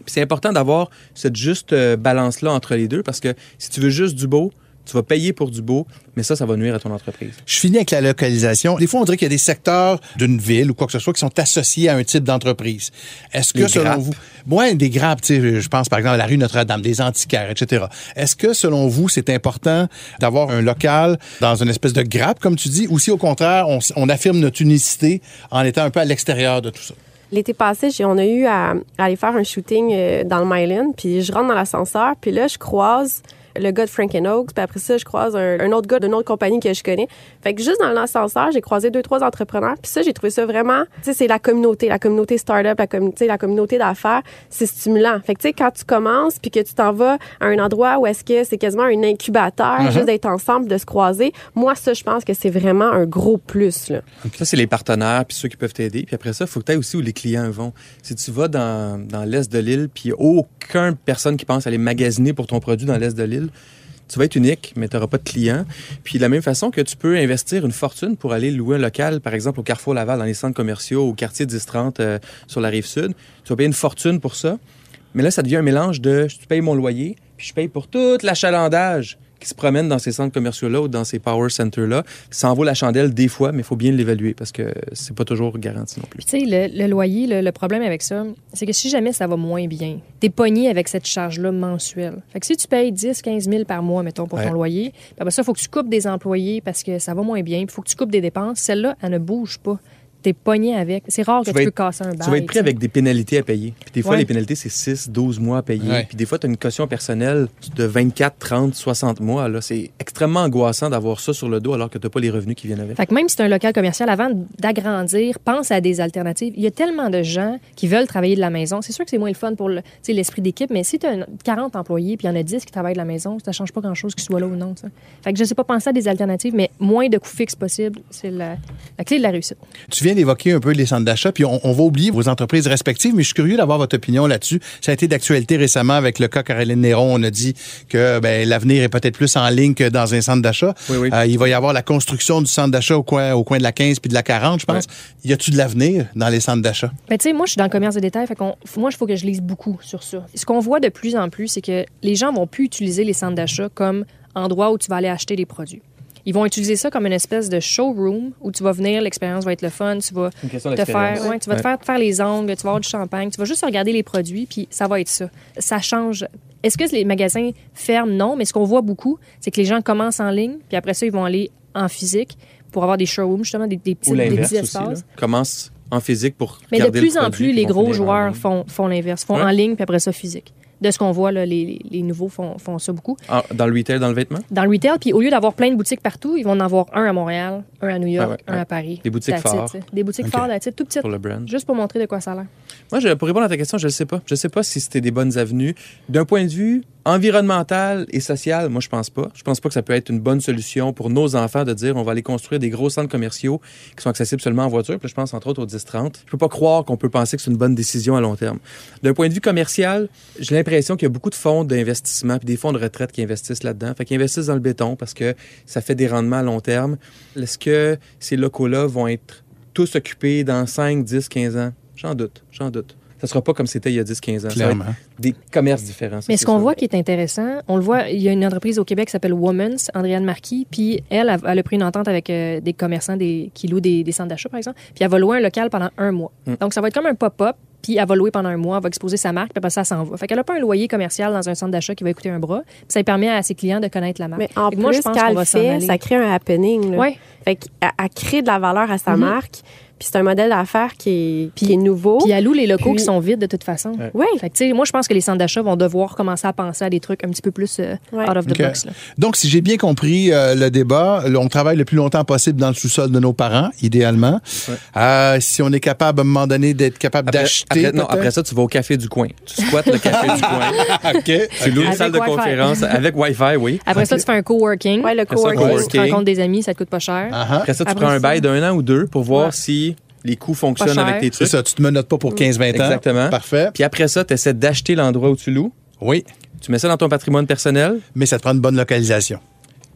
Speaker 3: C'est important d'avoir cette juste euh, balance-là entre les deux parce que si tu veux juste du beau, tu vas payer pour du beau, mais ça, ça va nuire à ton entreprise.
Speaker 2: Je finis avec la localisation. Des fois, on dirait qu'il y a des secteurs d'une ville ou quoi que ce soit qui sont associés à un type d'entreprise. Est-ce que, selon vous... Moi, des grappes, je pense par exemple à la rue Notre-Dame, des antiquaires, etc. Est-ce que, selon vous, c'est important d'avoir un local dans une espèce de grappe, comme tu dis, ou si au contraire, on, affirme notre unicité en étant un peu à l'extérieur de tout ça?
Speaker 5: L'été passé, on a eu à, aller faire un shooting euh, dans le Myland, puis je rentre dans l'ascenseur, puis là, je croise le gars de Frank Oaks, puis après ça, je croise un, autre gars d'une autre compagnie que je connais. Fait que juste dans l'ascenseur, j'ai croisé deux, trois entrepreneurs, puis ça, j'ai trouvé ça vraiment, tu sais, c'est la communauté, la communauté startup, la communauté, la communauté d'affaires, c'est stimulant. Fait que tu sais, quand tu commences, puis que tu t'en vas à un endroit où est-ce que c'est quasiment un incubateur, uh-huh. juste d'être ensemble, de se croiser, moi, ça, je pense que c'est vraiment un gros plus. Là.
Speaker 3: Ça, c'est les partenaires, puis ceux qui peuvent t'aider. Puis après ça, il faut que tu aussi où les clients vont. Si tu vas dans, dans l'est de l'île, puis aucune personne qui pense aller magasiner pour ton produit dans l'est de l'île, tu vas être unique, mais tu n'auras pas de clients. Puis de la même façon que tu peux investir une fortune pour aller louer un local, par exemple au Carrefour Laval, dans les centres commerciaux, au quartier 1030 euh, sur la rive sud, tu vas payer une fortune pour ça. Mais là, ça devient un mélange de je paye mon loyer, puis je paye pour tout l'achalandage qui se promènent dans ces centres commerciaux-là ou dans ces power centers-là. Ça en vaut la chandelle des fois, mais il faut bien l'évaluer parce que c'est pas toujours garanti non plus.
Speaker 4: Tu sais, le, loyer, le, problème avec ça, c'est que si jamais ça va moins bien, t'es pogné avec cette charge-là mensuelle. Fait que si tu payes 10, 15 000 par mois, mettons, pour ton loyer, ben après ça, il faut que tu coupes des employés parce que ça va moins bien, il faut que tu coupes des dépenses. Celle-là, elle ne bouge pas t'es pogné avec. C'est rare que
Speaker 3: Tu
Speaker 4: tu, peux
Speaker 3: être-
Speaker 4: casser un bail.
Speaker 3: Tu vas être pris
Speaker 4: tu
Speaker 3: avec des pénalités à payer. Puis des fois,
Speaker 4: Ouais.
Speaker 3: les pénalités, c'est 6, 12 mois à payer.
Speaker 2: Ouais.
Speaker 3: Puis des fois, tu as une caution personnelle de 24, 30, 60 mois. Là, C'est extrêmement angoissant d'avoir ça sur le dos alors que tu n'as pas les revenus qui viennent avec.
Speaker 4: Fait que même si c'est un local commercial, avant d'agrandir, pense à des alternatives. Il y a tellement de gens qui veulent travailler de la maison. C'est sûr que c'est moins le fun pour le- tu l'esprit d'équipe, mais si tu as 40 employés puis il y en a 10 qui travaillent de la maison, ça change pas grand-chose qu'ils soient là ou non. tu sais. Fait que je sais pas penser à des alternatives, mais moins de coûts fixes possible, c'est la, la clé de la réussite.
Speaker 2: Tu viens d'évoquer un peu les centres d'achat, puis on, on va oublier vos entreprises respectives, mais je suis curieux d'avoir votre opinion là-dessus. Ça a été d'actualité récemment avec le cas Caroline Néron. On a dit que ben, l'avenir est peut-être plus en ligne que dans un centre d'achat.
Speaker 3: Oui, oui.
Speaker 2: Euh, il va y avoir la construction du centre d'achat au coin, au coin de la 15 puis de la 40, je pense. Y a-tu de l'avenir dans les centres d'achat?
Speaker 4: Ben, tu sais, moi, je suis dans le commerce de détail, fait qu'on, moi, il faut que je lise beaucoup sur ça. Ce qu'on voit de plus en plus, c'est que les gens vont plus utiliser les centres d'achat comme endroit où tu vas aller acheter des produits. Ils vont utiliser ça comme une espèce de showroom où tu vas venir, l'expérience va être le fun, tu vas te faire, ouais, tu vas te faire faire les ongles, tu vas avoir du champagne, tu vas juste regarder les produits, puis ça va être ça. Ça change. Est-ce que les magasins ferment? Non, mais ce qu'on voit beaucoup, c'est que les gens commencent en ligne, puis après ça, ils vont aller en physique pour avoir des showrooms, justement, des, des petits,
Speaker 3: Ou
Speaker 4: des petits
Speaker 3: aussi.
Speaker 4: espaces.
Speaker 3: Commence en physique pour
Speaker 4: Mais de plus
Speaker 3: le
Speaker 4: en plus, les gros joueurs font, font l'inverse, font
Speaker 3: Ouais.
Speaker 4: en ligne, puis après ça, physique. De ce qu'on voit, là, les, nouveaux font, font ça beaucoup.
Speaker 3: Ah, dans le retail, dans le vêtement?
Speaker 4: Dans le retail, puis au lieu d'avoir plein de boutiques partout, ils vont en avoir un à Montréal, un à New York,
Speaker 3: Ah ouais,
Speaker 4: un
Speaker 3: ouais.
Speaker 4: à Paris.
Speaker 3: Des boutiques
Speaker 4: sais. Des boutiques
Speaker 2: Ok.
Speaker 4: phares, that's it, tout petites.
Speaker 3: Pour le brand.
Speaker 4: Juste pour montrer de quoi ça a l'air.
Speaker 3: Moi, je, pour répondre à ta question, je ne sais pas. Je ne sais pas si c'était des bonnes avenues. D'un point de vue environnemental et social, moi, je pense pas. Je pense pas que ça peut être une bonne solution pour nos enfants de dire on va aller construire des gros centres commerciaux qui sont accessibles seulement en voiture. Puis je pense entre autres au 10-30. Je peux pas croire qu'on peut penser que c'est une bonne décision à long terme. D'un point de vue commercial, j'ai l'impression qu'il y a beaucoup de fonds d'investissement puis des fonds de retraite qui investissent là-dedans. Fait qu'ils investissent dans le béton parce que ça fait des rendements à long terme. Est-ce que ces locaux-là vont être tous occupés dans 5, 10, 15 ans? J'en doute, j'en doute. Ça sera pas comme c'était il y a 10, 15 ans. Ça va
Speaker 2: Clairement.
Speaker 3: être des commerces différents. ça,
Speaker 4: Mais ce qu'on voit qui est intéressant, on le voit, il y a une entreprise au Québec qui s'appelle Woman's, Andréane Marquis, puis elle, elle, elle a pris une entente avec euh, des commerçants des, qui louent des, des centres d'achat, par exemple, puis elle va louer un local pendant un mois.
Speaker 3: Mm.
Speaker 4: Donc, ça va être comme un pop-up, puis elle va louer pendant un mois, elle va exposer sa marque, puis après ça, elle s'en va. Fait qu'elle n'a pas un loyer commercial dans un centre d'achat qui va coûter un bras, puis ça permet à ses clients de connaître la marque.
Speaker 5: Mais en
Speaker 4: Fait que moi, je
Speaker 5: plus,
Speaker 4: pense
Speaker 5: quand
Speaker 4: qu'on
Speaker 5: elle
Speaker 4: va
Speaker 5: le
Speaker 4: s'en
Speaker 5: fait,
Speaker 4: aller.
Speaker 5: ça crée un happening. Là.
Speaker 4: Ouais.
Speaker 5: Fait qu'elle elle crée de la valeur à sa
Speaker 4: Mhm.
Speaker 5: marque. Puis c'est un modèle d'affaires qui est, qui est nouveau.
Speaker 4: Puis elle loue les locaux
Speaker 5: Puis-
Speaker 4: qui sont vides de toute façon.
Speaker 3: Ouais.
Speaker 5: Oui.
Speaker 4: Fait que, tu sais, moi, je pense que les centres d'achat vont devoir commencer à penser à des trucs un petit peu plus euh,
Speaker 5: Ouais.
Speaker 4: out of the box. là.
Speaker 2: Donc, si j'ai bien compris euh, le débat, là, on travaille le plus longtemps possible dans le sous-sol de nos parents, idéalement.
Speaker 3: Ouais.
Speaker 2: Euh, si on est capable, à un moment donné, d'être capable
Speaker 3: Après,
Speaker 2: d'acheter.
Speaker 3: après- non, après ça, tu vas au café du coin. Tu squattes le café du coin. (laughs)
Speaker 2: OK.
Speaker 3: Tu loues une salle de
Speaker 4: Wi-Fi.
Speaker 3: conférence avec Wi-Fi, oui.
Speaker 4: Après ça, tu fais un coworking.
Speaker 5: Ouais, le
Speaker 3: Après ça,
Speaker 5: coworking.
Speaker 4: Tu rencontres des amis, ça te coûte pas cher.
Speaker 2: Ah.
Speaker 3: Après ça, tu
Speaker 4: Après
Speaker 3: prends un bail d'un an ou deux pour voir
Speaker 4: Ouais.
Speaker 3: si les coûts fonctionnent avec tes
Speaker 2: C'est
Speaker 3: trucs.
Speaker 2: ça, tu te menottes pas pour 15-20 ans.
Speaker 3: Exactement.
Speaker 2: Parfait.
Speaker 3: Puis après ça, tu essaies d'acheter l'endroit où tu loues.
Speaker 2: Oui,
Speaker 3: Tu mets ça dans ton patrimoine personnel.
Speaker 2: mais ça te prend une bonne localisation.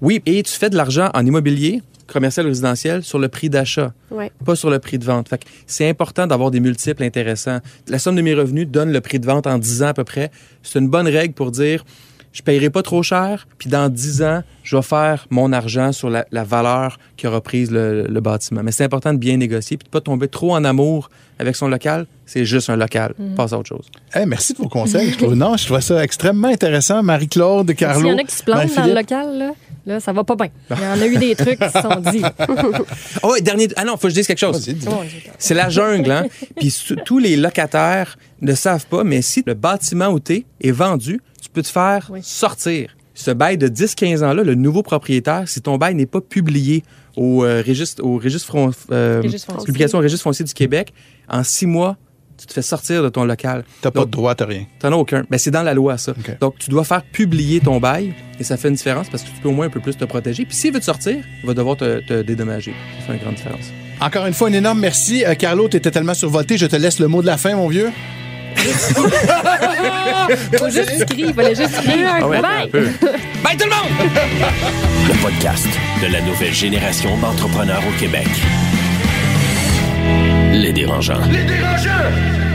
Speaker 3: Oui, et tu fais de l'argent en immobilier, commercial ou résidentiel, sur le prix d'achat,
Speaker 5: Ouais.
Speaker 3: pas sur le prix de vente. Fait que c'est important d'avoir des multiples intéressants. La somme de mes revenus donne le prix de vente en 10 ans à peu près. C'est une bonne règle pour dire je paierai pas trop cher, puis dans 10 ans, je vais faire mon argent sur la, la valeur qu'aura prise le, le bâtiment. Mais c'est important de bien négocier, puis de pas tomber trop en amour avec son local. C'est juste un local. Passe à autre chose.
Speaker 2: Eh, merci de vos conseils. je trouve, non, je trouve ça extrêmement intéressant. Marie-Claude, Carlo.
Speaker 4: S'il y en a qui se plantent dans le local, là, là, ça va pas bien. Il y en a eu des trucs qui se sont (laughs) dit.
Speaker 3: Oh, dernier. Ah non, faut que je dise quelque chose. C'est la jungle, hein? Puis tous les locataires ne savent pas, mais si le bâtiment où tu est vendu, peux te faire
Speaker 4: Oui.
Speaker 3: sortir. Ce bail de 10-15 ans-là, le nouveau propriétaire, si ton bail n'est pas publié au euh, registre, au registre, euh,
Speaker 4: Registre
Speaker 3: publication au registre foncier du Québec, en six mois, tu te fais sortir de ton local.
Speaker 2: T'as pas de droit, t'as rien.
Speaker 3: T'en as aucun. Ben, c'est dans la loi, ça. Donc, tu dois faire publier ton bail et ça fait une différence parce que tu peux au moins un peu plus te protéger. Puis s'il veut te sortir, il va devoir te, te dédommager. Ça fait une grande différence.
Speaker 2: Encore une fois, un énorme merci. Euh, Carlo, t'étais tellement survolté. Je te laisse le mot de la fin, mon vieux.
Speaker 4: Faut juste crier, il fallait juste crier.
Speaker 3: Ah ouais,
Speaker 4: Bye!
Speaker 3: peu. Bye tout le monde!
Speaker 1: Le podcast de la nouvelle génération d'entrepreneurs au Québec. Les dérangeants.
Speaker 9: Les dérangeants!